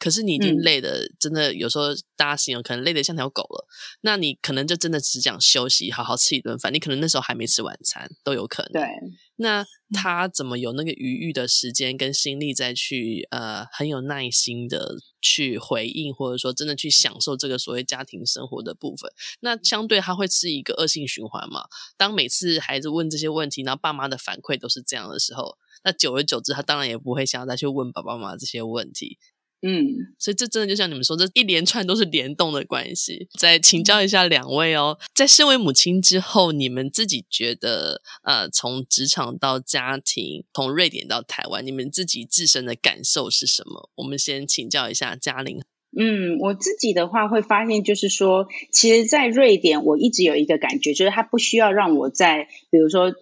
可是你已经累的，嗯、真的有时候大家形容可能累得像条狗了。那你可能就真的只想休息，好好吃一顿饭。你可能那时候还没吃晚餐，都有可能。对。那他怎么有那个余裕的时间跟心力再去呃很有耐心的去回应，或者说真的去享受这个所谓家庭生活的部分？那相对他会是一个恶性循环嘛？当每次孩子问这些问题，然后爸妈的反馈都是这样的时候，那久而久之，他当然也不会想要再去问爸爸妈妈这些问题。嗯，所以这真的就像你们说，这一连串都是联动的关系。再请教一下两位哦，在身为母亲之后，你们自己觉得，呃，从职场到家庭，从瑞典到台湾，你们自己自身的感受是什么？我们先请教一下嘉玲。嗯，我自己的话会发现，就是说，其实，在瑞典，我一直有一个感觉，就是他不需要让我在，比如说，呃，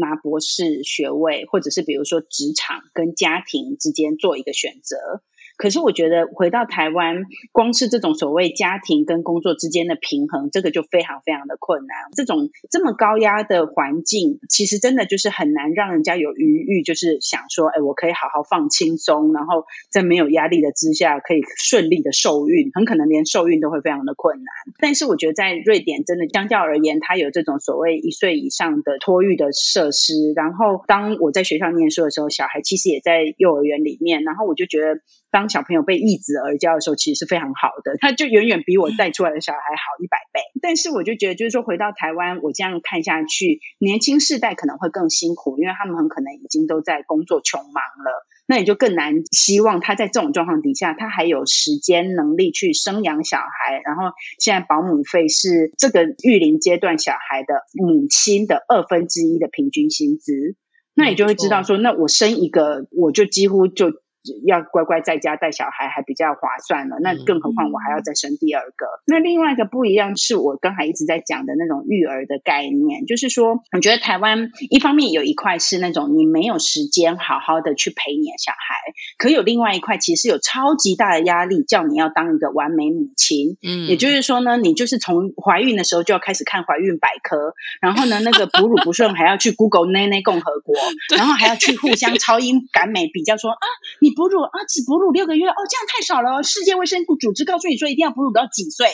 拿博士学位，或者是比如说职场跟家庭之间做一个选择。可是我觉得回到台湾，光是这种所谓家庭跟工作之间的平衡，这个就非常非常的困难。这种这么高压的环境，其实真的就是很难让人家有余裕，就是想说，哎，我可以好好放轻松，然后在没有压力的之下，可以顺利的受孕，很可能连受孕都会非常的困难。但是我觉得在瑞典，真的相较而言，它有这种所谓一岁以上的托育的设施。然后当我在学校念书的时候，小孩其实也在幼儿园里面，然后我就觉得。当小朋友被一子而教的时候，其实是非常好的，他就远远比我带出来的小孩好一百倍。但是我就觉得，就是说回到台湾，我这样看下去，年轻世代可能会更辛苦，因为他们很可能已经都在工作穷忙了，那也就更难希望他在这种状况底下，他还有时间能力去生养小孩。然后现在保姆费是这个育龄阶段小孩的母亲的二分之一的平均薪资，那你就会知道说，那我生一个，我就几乎就。要乖乖在家带小孩还比较划算了，那更何况我还要再生第二个。嗯、那另外一个不一样是我刚才一直在讲的那种育儿的概念，就是说，我觉得台湾一方面有一块是那种你没有时间好好的去陪你的小孩，可有另外一块其实有超级大的压力，叫你要当一个完美母亲。嗯，也就是说呢，你就是从怀孕的时候就要开始看怀孕百科，然后呢，那个哺乳不顺还要去 Google 奶奶共和国，然后还要去互相超英赶美比较说啊你。哺乳啊，只哺乳六个月哦，这样太少了。世界卫生组织告诉你说，一定要哺乳到几岁？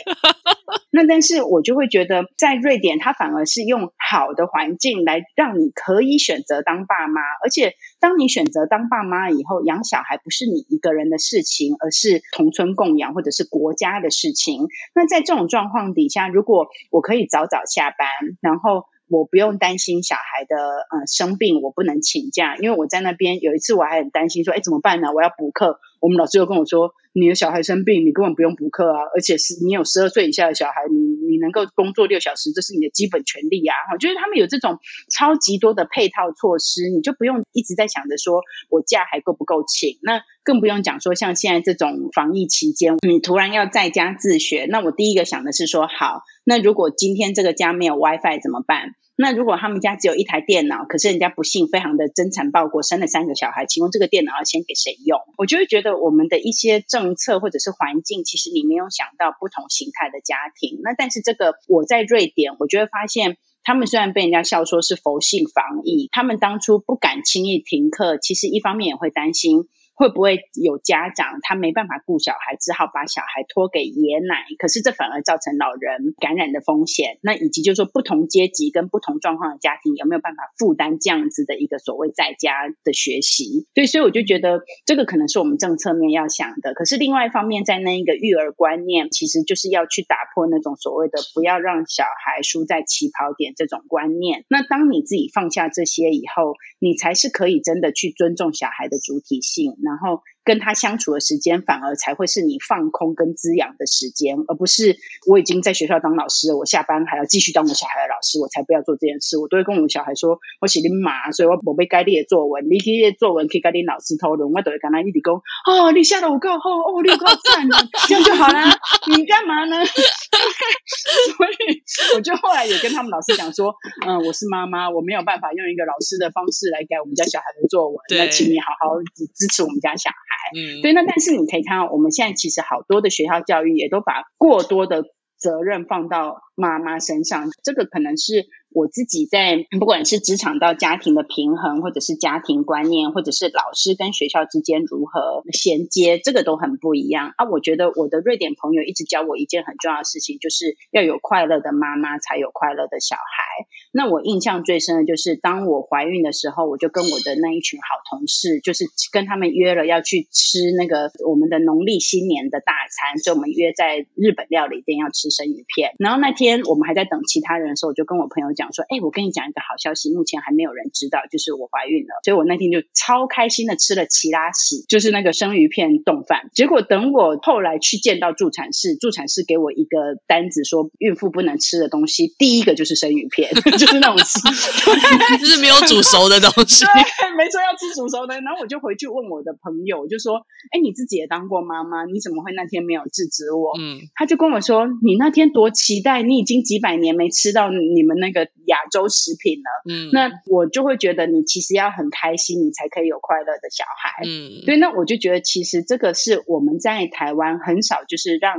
那但是我就会觉得，在瑞典，它反而是用好的环境来让你可以选择当爸妈，而且当你选择当爸妈以后，养小孩不是你一个人的事情，而是同村共养或者是国家的事情。那在这种状况底下，如果我可以早早下班，然后。我不用担心小孩的呃生病，我不能请假，因为我在那边有一次我还很担心说，哎，怎么办呢？我要补课。我们老师又跟我说，你的小孩生病，你根本不用补课啊，而且是你有十二岁以下的小孩，你你能够工作六小时，这是你的基本权利啊。我觉得他们有这种超级多的配套措施，你就不用一直在想着说我假还够不够请，那更不用讲说像现在这种防疫期间，你突然要在家自学，那我第一个想的是说，好，那如果今天这个家没有 WiFi 怎么办？那如果他们家只有一台电脑，可是人家不幸非常的真惨报国，生了三个小孩，请问这个电脑要先给谁用？我就会觉得我们的一些政策或者是环境，其实你没有想到不同形态的家庭。那但是这个我在瑞典，我就会发现他们虽然被人家笑说是佛系防疫，他们当初不敢轻易停课，其实一方面也会担心。会不会有家长他没办法顾小孩，只好把小孩托给爷奶？可是这反而造成老人感染的风险。那以及就是说，不同阶级跟不同状况的家庭有没有办法负担这样子的一个所谓在家的学习？对，所以我就觉得这个可能是我们政策面要想的。可是另外一方面，在那一个育儿观念，其实就是要去打破那种所谓的不要让小孩输在起跑点这种观念。那当你自己放下这些以后，你才是可以真的去尊重小孩的主体性。然后跟他相处的时间，反而才会是你放空跟滋养的时间，而不是我已经在学校当老师了，我下班还要继续当我小孩的老师，我才不要做这件事。我都会跟我们小孩说，我写你妈，所以我我被该列作文，你可以作文可以跟你老师讨论，我都会跟他一直讲，哦，你下的我够好，哦，你够赞了，这样就好啦。你干嘛呢？所以我就后来也跟他们老师讲说，嗯，我是妈妈，我没有办法用一个老师的方式来改我们家小孩的作文，那请你好好支持我们家小孩。嗯，对，那但是你可以看到，我们现在其实好多的学校教育也都把过多的责任放到妈妈身上，这个可能是。我自己在不管是职场到家庭的平衡，或者是家庭观念，或者是老师跟学校之间如何衔接，这个都很不一样啊。我觉得我的瑞典朋友一直教我一件很重要的事情，就是要有快乐的妈妈，才有快乐的小孩。那我印象最深的就是，当我怀孕的时候，我就跟我的那一群好同事，就是跟他们约了要去吃那个我们的农历新年的大餐，所以我们约在日本料理店要吃生鱼片。然后那天我们还在等其他人的时候，我就跟我朋友讲。讲说，哎，我跟你讲一个好消息，目前还没有人知道，就是我怀孕了。所以我那天就超开心的吃了奇拉喜，就是那个生鱼片冻饭。结果等我后来去见到助产士，助产士给我一个单子，说孕妇不能吃的东西，第一个就是生鱼片，就是那种吃，就是没有煮熟的东西。对，没错，要吃煮熟的。然后我就回去问我的朋友，就说，哎，你自己也当过妈妈，你怎么会那天没有制止我？嗯，他就跟我说，你那天多期待，你已经几百年没吃到你们那个。亚洲食品了，嗯，那我就会觉得你其实要很开心，你才可以有快乐的小孩，嗯，对，那我就觉得其实这个是我们在台湾很少，就是让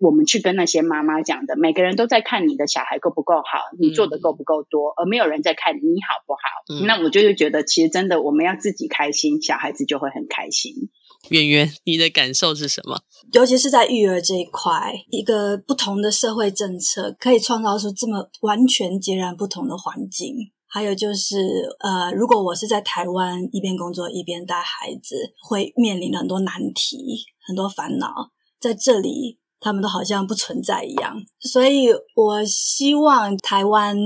我们去跟那些妈妈讲的，每个人都在看你的小孩够不够好，你做的够不够多，而没有人在看你好不好。嗯，那我就会觉得，其实真的我们要自己开心，小孩子就会很开心。圆圆，你的感受是什么？尤其是在育儿这一块，一个不同的社会政策可以创造出这么完全截然不同的环境。还有就是，呃，如果我是在台湾一边工作一边带孩子，会面临很多难题、很多烦恼，在这里他们都好像不存在一样。所以我希望台湾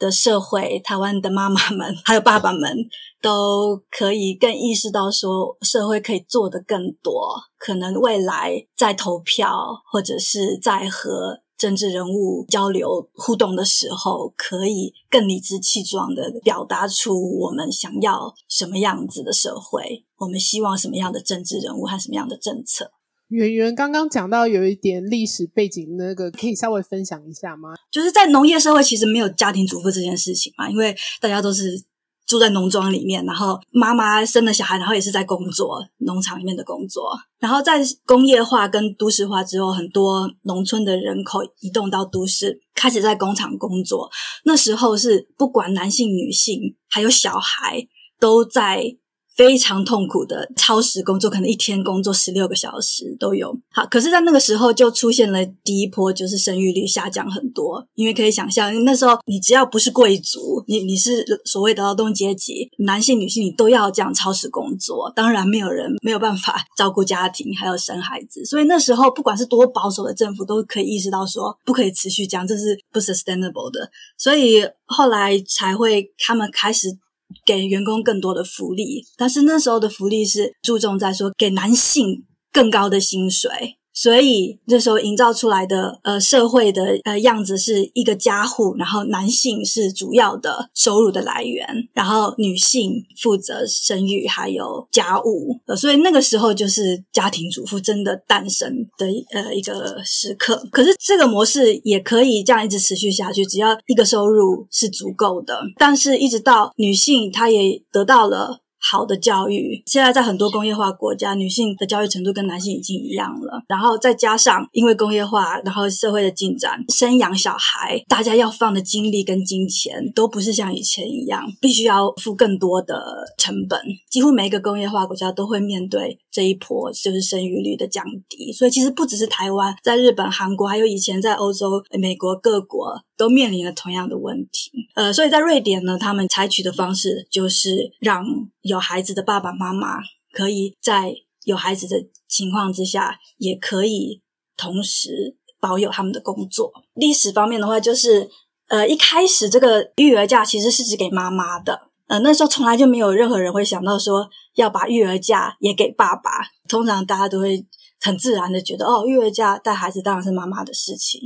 的社会，台湾的妈妈们还有爸爸们都可以更意识到，说社会可以做得更多。可能未来在投票或者是在和政治人物交流互动的时候，可以更理直气壮的表达出我们想要什么样子的社会，我们希望什么样的政治人物和什么样的政策。圆圆刚刚讲到有一点历史背景，那个可以稍微分享一下吗？就是在农业社会，其实没有家庭主妇这件事情嘛，因为大家都是住在农庄里面，然后妈妈生了小孩，然后也是在工作，农场里面的工作。然后在工业化跟都市化之后，很多农村的人口移动到都市，开始在工厂工作。那时候是不管男性、女性，还有小孩，都在。非常痛苦的超时工作，可能一天工作十六个小时都有。好，可是，在那个时候就出现了第一波，就是生育率下降很多。因为可以想象，那时候你只要不是贵族，你你是所谓的劳动阶级，男性、女性，你都要这样超时工作。当然，没有人没有办法 照顾家庭，还有生孩子。所以那时候，不管是多保守的政府，都可以意识到说，不可以持续这样，这是不 sustainable 的。所以后来才会他们开始。给员工更多的福利，但是那时候的福利是注重在说给男性更高的薪水。所以这时候营造出来的呃社会的呃样子是一个家户，然后男性是主要的收入的来源，然后女性负责生育还有家务，呃，所以那个时候就是家庭主妇真的诞生的呃一个时刻。可是这个模式也可以这样一直持续下去，只要一个收入是足够的，但是一直到女性她也得到了。好的教育。现在在很多工业化国家，女性的教育程度跟男性已经一样了。然后再加上因为工业化，然后社会的进展，生养小孩，大家要放的精力跟金钱都不是像以前一样，必须要付更多的成本。几乎每一个工业化国家都会面对这一波就是生育率的降低。所以其实不只是台湾，在日本、韩国，还有以前在欧洲、美国各国都面临了同样的问题。呃，所以在瑞典呢，他们采取的方式就是让有孩子的爸爸妈妈可以在有孩子的情况之下，也可以同时保有他们的工作。历史方面的话，就是呃，一开始这个育儿假其实是指给妈妈的，呃，那时候从来就没有任何人会想到说要把育儿假也给爸爸。通常大家都会很自然的觉得，哦，育儿假带孩子当然是妈妈的事情。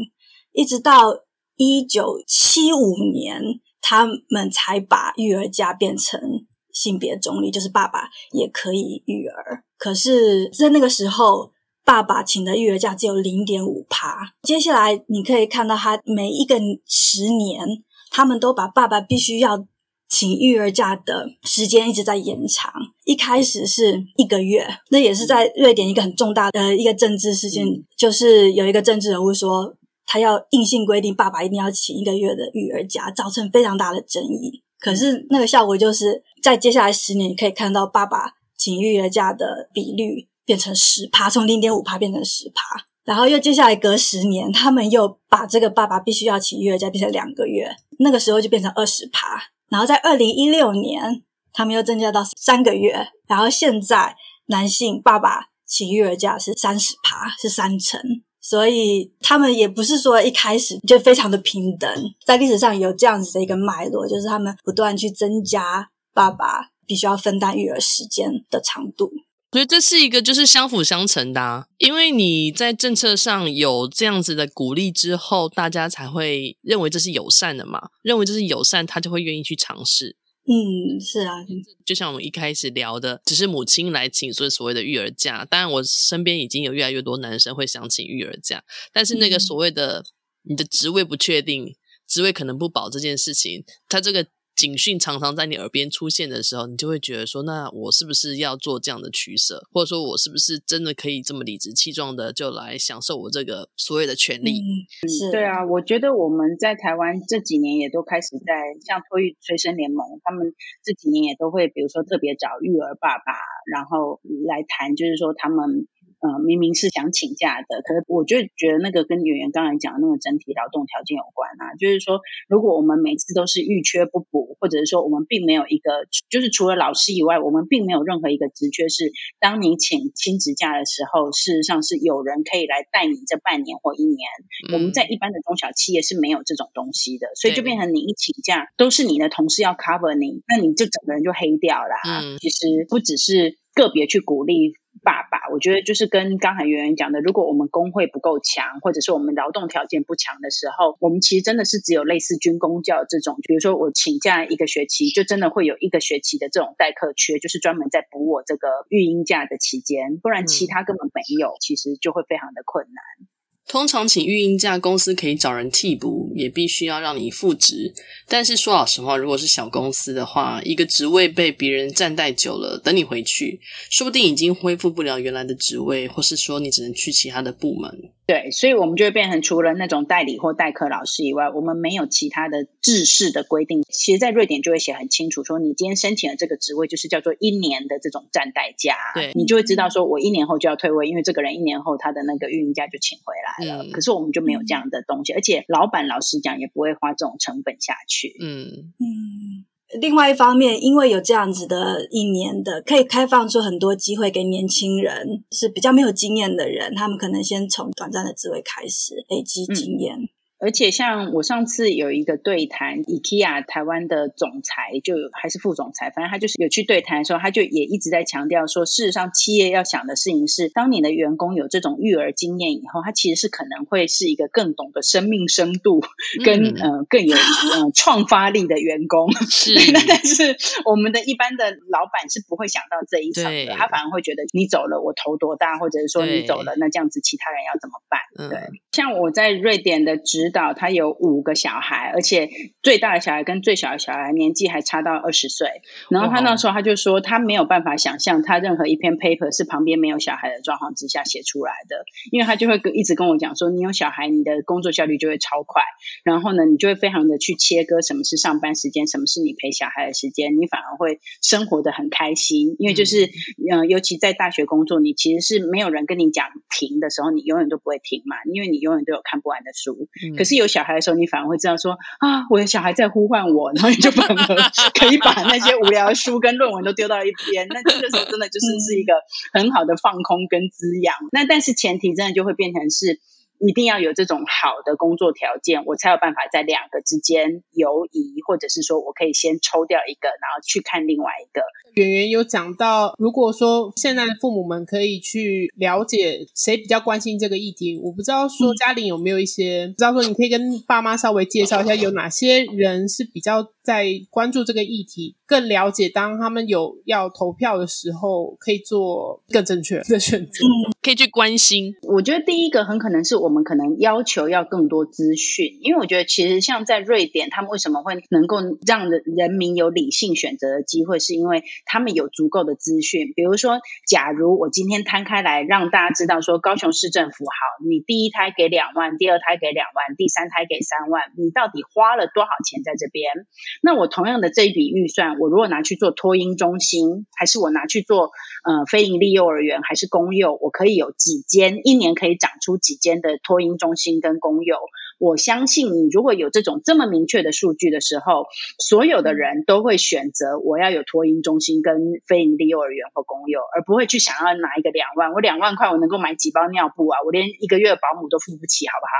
一直到一九七五年，他们才把育儿假变成性别中立，就是爸爸也可以育儿。可是，在那个时候，爸爸请的育儿假只有零点五趴。接下来，你可以看到，他每一个十年，他们都把爸爸必须要请育儿假的时间一直在延长。一开始是一个月，那也是在瑞典一个很重大的一个政治事件，就是有一个政治人物说。他要硬性规定爸爸一定要请一个月的育儿假，造成非常大的争议。可是那个效果就是在接下来十年，你可以看到爸爸请育儿假的比率变成十趴，从零点五趴变成十趴。然后又接下来隔十年，他们又把这个爸爸必须要请育儿假变成两个月，那个时候就变成二十趴。然后在二零一六年，他们又增加到三个月。然后现在男性爸爸请育儿假是三十趴，是三成。所以他们也不是说一开始就非常的平等，在历史上有这样子的一个脉络，就是他们不断去增加爸爸必须要分担育儿时间的长度。所以这是一个就是相辅相成的啊，因为你在政策上有这样子的鼓励之后，大家才会认为这是友善的嘛，认为这是友善，他就会愿意去尝试。嗯，是啊，就像我们一开始聊的，只是母亲来请所以所谓的育儿假。当然，我身边已经有越来越多男生会想请育儿假，但是那个所谓的、嗯、你的职位不确定，职位可能不保这件事情，他这个。警讯常常在你耳边出现的时候，你就会觉得说：那我是不是要做这样的取舍？或者说我是不是真的可以这么理直气壮的就来享受我这个所有的权利？嗯，是，对啊，我觉得我们在台湾这几年也都开始在像托育催生联盟，他们这几年也都会，比如说特别找育儿爸爸，然后来谈，就是说他们。嗯，明明是想请假的，可是我就觉得那个跟圆圆刚才讲的那个整体劳动条件有关啊。就是说，如果我们每次都是预缺不补，或者是说我们并没有一个，就是除了老师以外，我们并没有任何一个职缺是，当你请亲职假的时候，事实上是有人可以来带你这半年或一年。嗯、我们在一般的中小企业是没有这种东西的，所以就变成你一请假都是你的同事要 cover 你，那你就整个人就黑掉了。嗯，其实不只是个别去鼓励。爸爸，我觉得就是跟刚才圆圆讲的，如果我们工会不够强，或者是我们劳动条件不强的时候，我们其实真的是只有类似军工教这种，比如说我请假一个学期，就真的会有一个学期的这种代课缺，就是专门在补我这个育婴假的期间，不然其他根本没有，嗯、其实就会非常的困难。通常请育婴假，公司可以找人替补，也必须要让你复职。但是说老实话，如果是小公司的话，一个职位被别人暂代久了，等你回去，说不定已经恢复不了原来的职位，或是说你只能去其他的部门。对，所以我们就会变成除了那种代理或代课老师以外，我们没有其他的制式的规定。其实，在瑞典就会写很清楚，说你今天申请的这个职位就是叫做一年的这种暂代假，对，你就会知道说我一年后就要退位，因为这个人一年后他的那个育婴假就请回来了。嗯、可是我们就没有这样的东西，而且老板老实讲也不会花这种成本下去。嗯嗯。另外一方面，因为有这样子的一年的，可以开放出很多机会给年轻人，是比较没有经验的人，他们可能先从短暂的职位开始累积经验。而且像我上次有一个对谈，IKEA 台湾的总裁就还是副总裁，反正他就是有去对谈的时候，他就也一直在强调说，事实上企业要想的事情是，当你的员工有这种育儿经验以后，他其实是可能会是一个更懂得生命深度跟、嗯、呃更有呃创发力的员工。是，但是我们的一般的老板是不会想到这一层的，他反而会觉得你走了我头多大，或者是说你走了那这样子其他人要怎么办？对，对像我在瑞典的职。道他有五个小孩，而且最大的小孩跟最小的小孩年纪还差到二十岁。然后他那时候他就说，他没有办法想象他任何一篇 paper 是旁边没有小孩的状况之下写出来的，因为他就会跟一直跟我讲说，你有小孩，你的工作效率就会超快，然后呢，你就会非常的去切割什么是上班时间，什么是你陪小孩的时间，你反而会生活得很开心，因为就是嗯、呃，尤其在大学工作，你其实是没有人跟你讲停的时候，你永远都不会停嘛，因为你永远都有看不完的书。嗯、可是有小孩的时候，你反而会知道说啊，我的小孩在呼唤我，然后你就反而可以把那些无聊的书跟论文都丢到一边。那这个时候真的就是是一个很好的放空跟滋养。那但是前提真的就会变成是。一定要有这种好的工作条件，我才有办法在两个之间游移，或者是说我可以先抽掉一个，然后去看另外一个。圆圆有讲到，如果说现在的父母们可以去了解谁比较关心这个议题，我不知道说嘉玲有没有一些，不、嗯、知道说你可以跟爸妈稍微介绍一下，有哪些人是比较在关注这个议题，更了解当他们有要投票的时候，可以做更正确的选择，嗯、可以去关心。我觉得第一个很可能是我们可能要求要更多资讯，因为我觉得其实像在瑞典，他们为什么会能够让人民有理性选择的机会，是因为。他们有足够的资讯，比如说，假如我今天摊开来让大家知道说，高雄市政府好，你第一胎给两万，第二胎给两万，第三胎给三万，你到底花了多少钱在这边？那我同样的这一笔预算，我如果拿去做托婴中心，还是我拿去做呃非营利幼儿园，还是公幼，我可以有几间，一年可以长出几间的托婴中心跟公幼。我相信你如果有这种这么明确的数据的时候，所有的人都会选择我要有托婴中心跟非营利幼儿园或公幼，而不会去想要拿一个两万。我两万块我能够买几包尿布啊？我连一个月的保姆都付不起，好不好？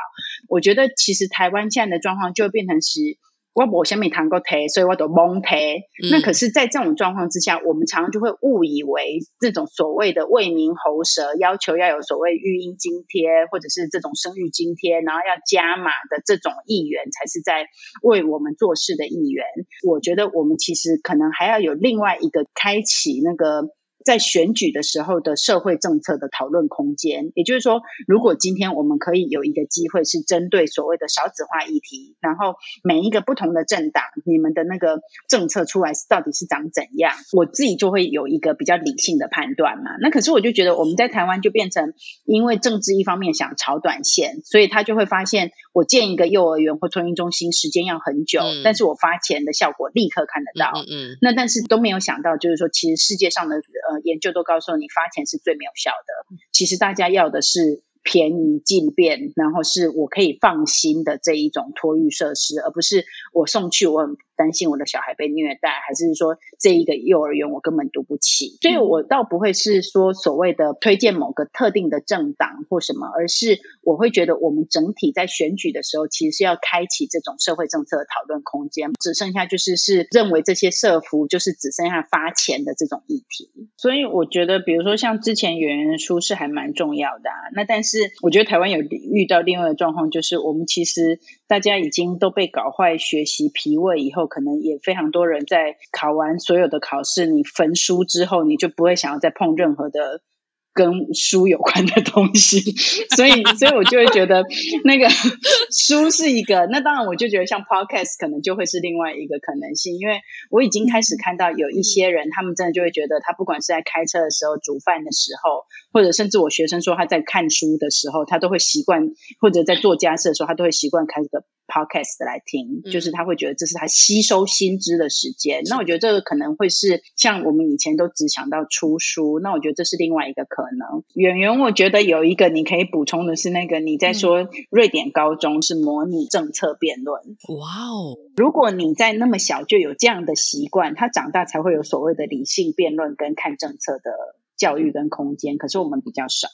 我觉得其实台湾现在的状况就变成是。我我先没谈过台，所以我都懵台。那可是，在这种状况之下，我们常常就会误以为这种所谓的为民喉舌，要求要有所谓育婴津贴，或者是这种生育津贴，然后要加码的这种议员，才是在为我们做事的议员。我觉得我们其实可能还要有另外一个开启那个。在选举的时候的社会政策的讨论空间，也就是说，如果今天我们可以有一个机会是针对所谓的少子化议题，然后每一个不同的政党，你们的那个政策出来到底是长怎样，我自己就会有一个比较理性的判断嘛。那可是我就觉得我们在台湾就变成，因为政治一方面想炒短线，所以他就会发现，我建一个幼儿园或托婴中心时间要很久，嗯、但是我发钱的效果立刻看得到。嗯，嗯，嗯，那但是都没有想到，就是说其实世界上的呃。研究都告诉你，发钱是最没有效的。其实大家要的是便宜、进便，然后是我可以放心的这一种托育设施，而不是我送去我很。担心我的小孩被虐待，还是说这一个幼儿园我根本读不起？所以我倒不会是说所谓的推荐某个特定的政党或什么，而是我会觉得我们整体在选举的时候，其实是要开启这种社会政策的讨论空间，只剩下就是是认为这些社福就是只剩下发钱的这种议题。所以我觉得，比如说像之前圆圆的书是还蛮重要的啊。那但是我觉得台湾有遇到另外的状况，就是我们其实大家已经都被搞坏学习脾胃以后。可能也非常多人在考完所有的考试，你焚书之后，你就不会想要再碰任何的。跟书有关的东西，所以，所以我就会觉得那个书是一个。那当然，我就觉得像 podcast 可能就会是另外一个可能性，因为我已经开始看到有一些人，他们真的就会觉得，他不管是在开车的时候、煮饭的时候，或者甚至我学生说他在看书的时候，他都会习惯，或者在做家事的时候，他都会习惯开个 podcast 来听，就是他会觉得这是他吸收新知的时间。那我觉得这个可能会是像我们以前都只想到出书，那我觉得这是另外一个可能。可能圆圆，我觉得有一个你可以补充的是，那个你在说瑞典高中是模拟政策辩论。哇哦！如果你在那么小就有这样的习惯，他长大才会有所谓的理性辩论跟看政策的教育跟空间。可是我们比较少。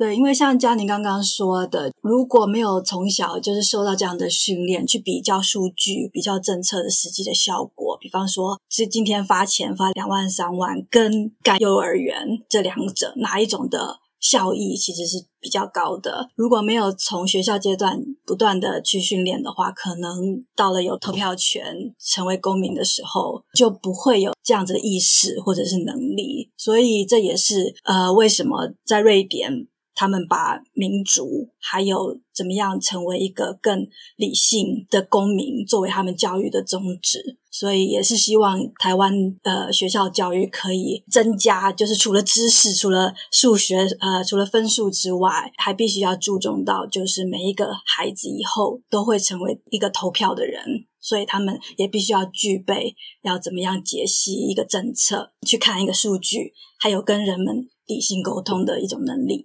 对，因为像嘉宁刚刚说的，如果没有从小就是受到这样的训练，去比较数据、比较政策的实际的效果，比方说是今天发钱发两万、三万，跟盖幼儿园这两者哪一种的效益其实是比较高的。如果没有从学校阶段不断的去训练的话，可能到了有投票权、成为公民的时候，就不会有这样子的意识或者是能力。所以这也是呃，为什么在瑞典。他们把民族还有怎么样成为一个更理性的公民作为他们教育的宗旨，所以也是希望台湾的学校教育可以增加，就是除了知识、除了数学、呃，除了分数之外，还必须要注重到，就是每一个孩子以后都会成为一个投票的人，所以他们也必须要具备要怎么样解析一个政策、去看一个数据，还有跟人们理性沟通的一种能力。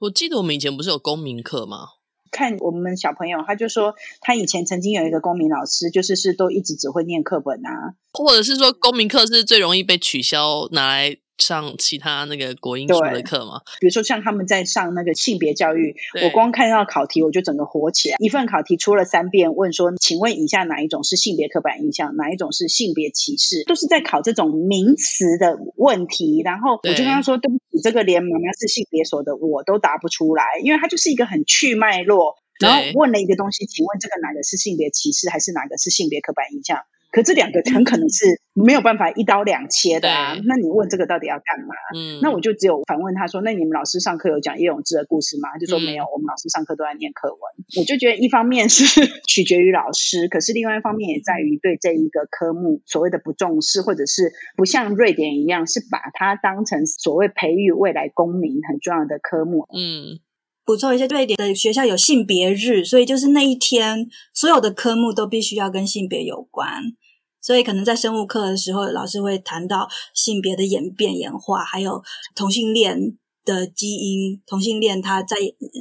我记得我们以前不是有公民课吗？看我们小朋友，他就说他以前曾经有一个公民老师，就是是都一直只会念课本啊，或者是说公民课是最容易被取消拿来。上其他那个国英数的课吗？比如说像他们在上那个性别教育，我光看到考题我就整个火起来。一份考题出了三遍，问说，请问以下哪一种是性别刻板印象，哪一种是性别歧视？都是在考这种名词的问题。然后我就跟他说，对不起，这个连妈妈是性别所的我都答不出来，因为它就是一个很去脉络。然后问了一个东西，请问这个哪个是性别歧视，还是哪个是性别刻板印象？可这两个很可能是没有办法一刀两切的啊！那你问这个到底要干嘛？嗯，那我就只有反问他说：“那你们老师上课有讲叶永志的故事吗？”他就说没有，嗯、我们老师上课都在念课文。我就觉得一方面是取决于老师，可是另外一方面也在于对这一个科目所谓的不重视，或者是不像瑞典一样是把它当成所谓培育未来公民很重要的科目。嗯，补充一下，瑞典的学校有性别日，所以就是那一天所有的科目都必须要跟性别有关。所以可能在生物课的时候，老师会谈到性别的演变、演化，还有同性恋的基因，同性恋它在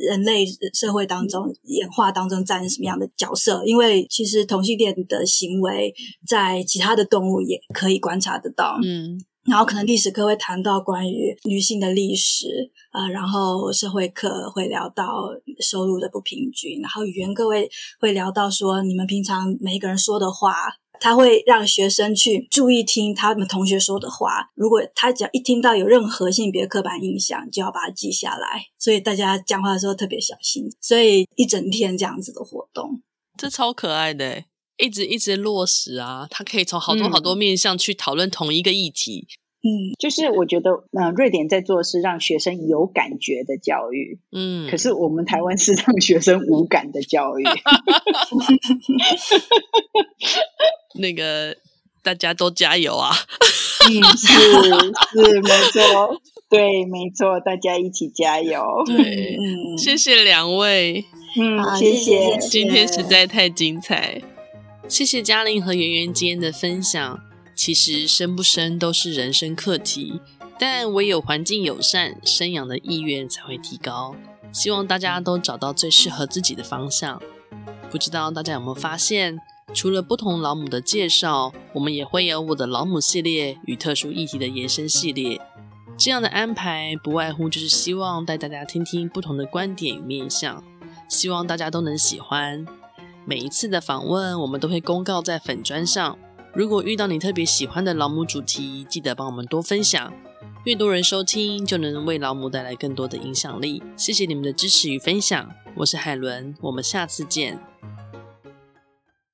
人类社会当中演化当中占什么样的角色？因为其实同性恋的行为在其他的动物也可以观察得到。嗯，然后可能历史课会谈到关于女性的历史啊，呃，然后社会课会聊到收入的不平均，然后语言课会会聊到说你们平常每一个人说的话。他会让学生去注意听他们同学说的话，如果他只要一听到有任何性别刻板印象，就要把它记下来。所以大家讲话的时候特别小心。所以一整天这样子的活动，这超可爱的，一直一直落实啊！他可以从好多好多面向去讨论同一个议题。嗯，就是我觉得，呃，瑞典在做的是让学生有感觉的教育，嗯，可是我们台湾是让学生无感的教育。那个大家都加油啊！嗯，是是没错，对，没错，大家一起加油。对，嗯，谢谢两位，嗯，谢谢，今天实在太精彩，谢谢嘉玲和圆圆今天的分享。其实生不生都是人生课题，但唯有环境友善，生养的意愿才会提高。希望大家都找到最适合自己的方向。不知道大家有没有发现，除了不同老母的介绍，我们也会有我的老母系列与特殊议题的延伸系列。这样的安排不外乎就是希望带大家听听不同的观点与面向，希望大家都能喜欢。每一次的访问，我们都会公告在粉砖上。如果遇到你特别喜欢的老母主题，记得帮我们多分享，越多人收听，就能为老母带来更多的影响力。谢谢你们的支持与分享，我是海伦，我们下次见。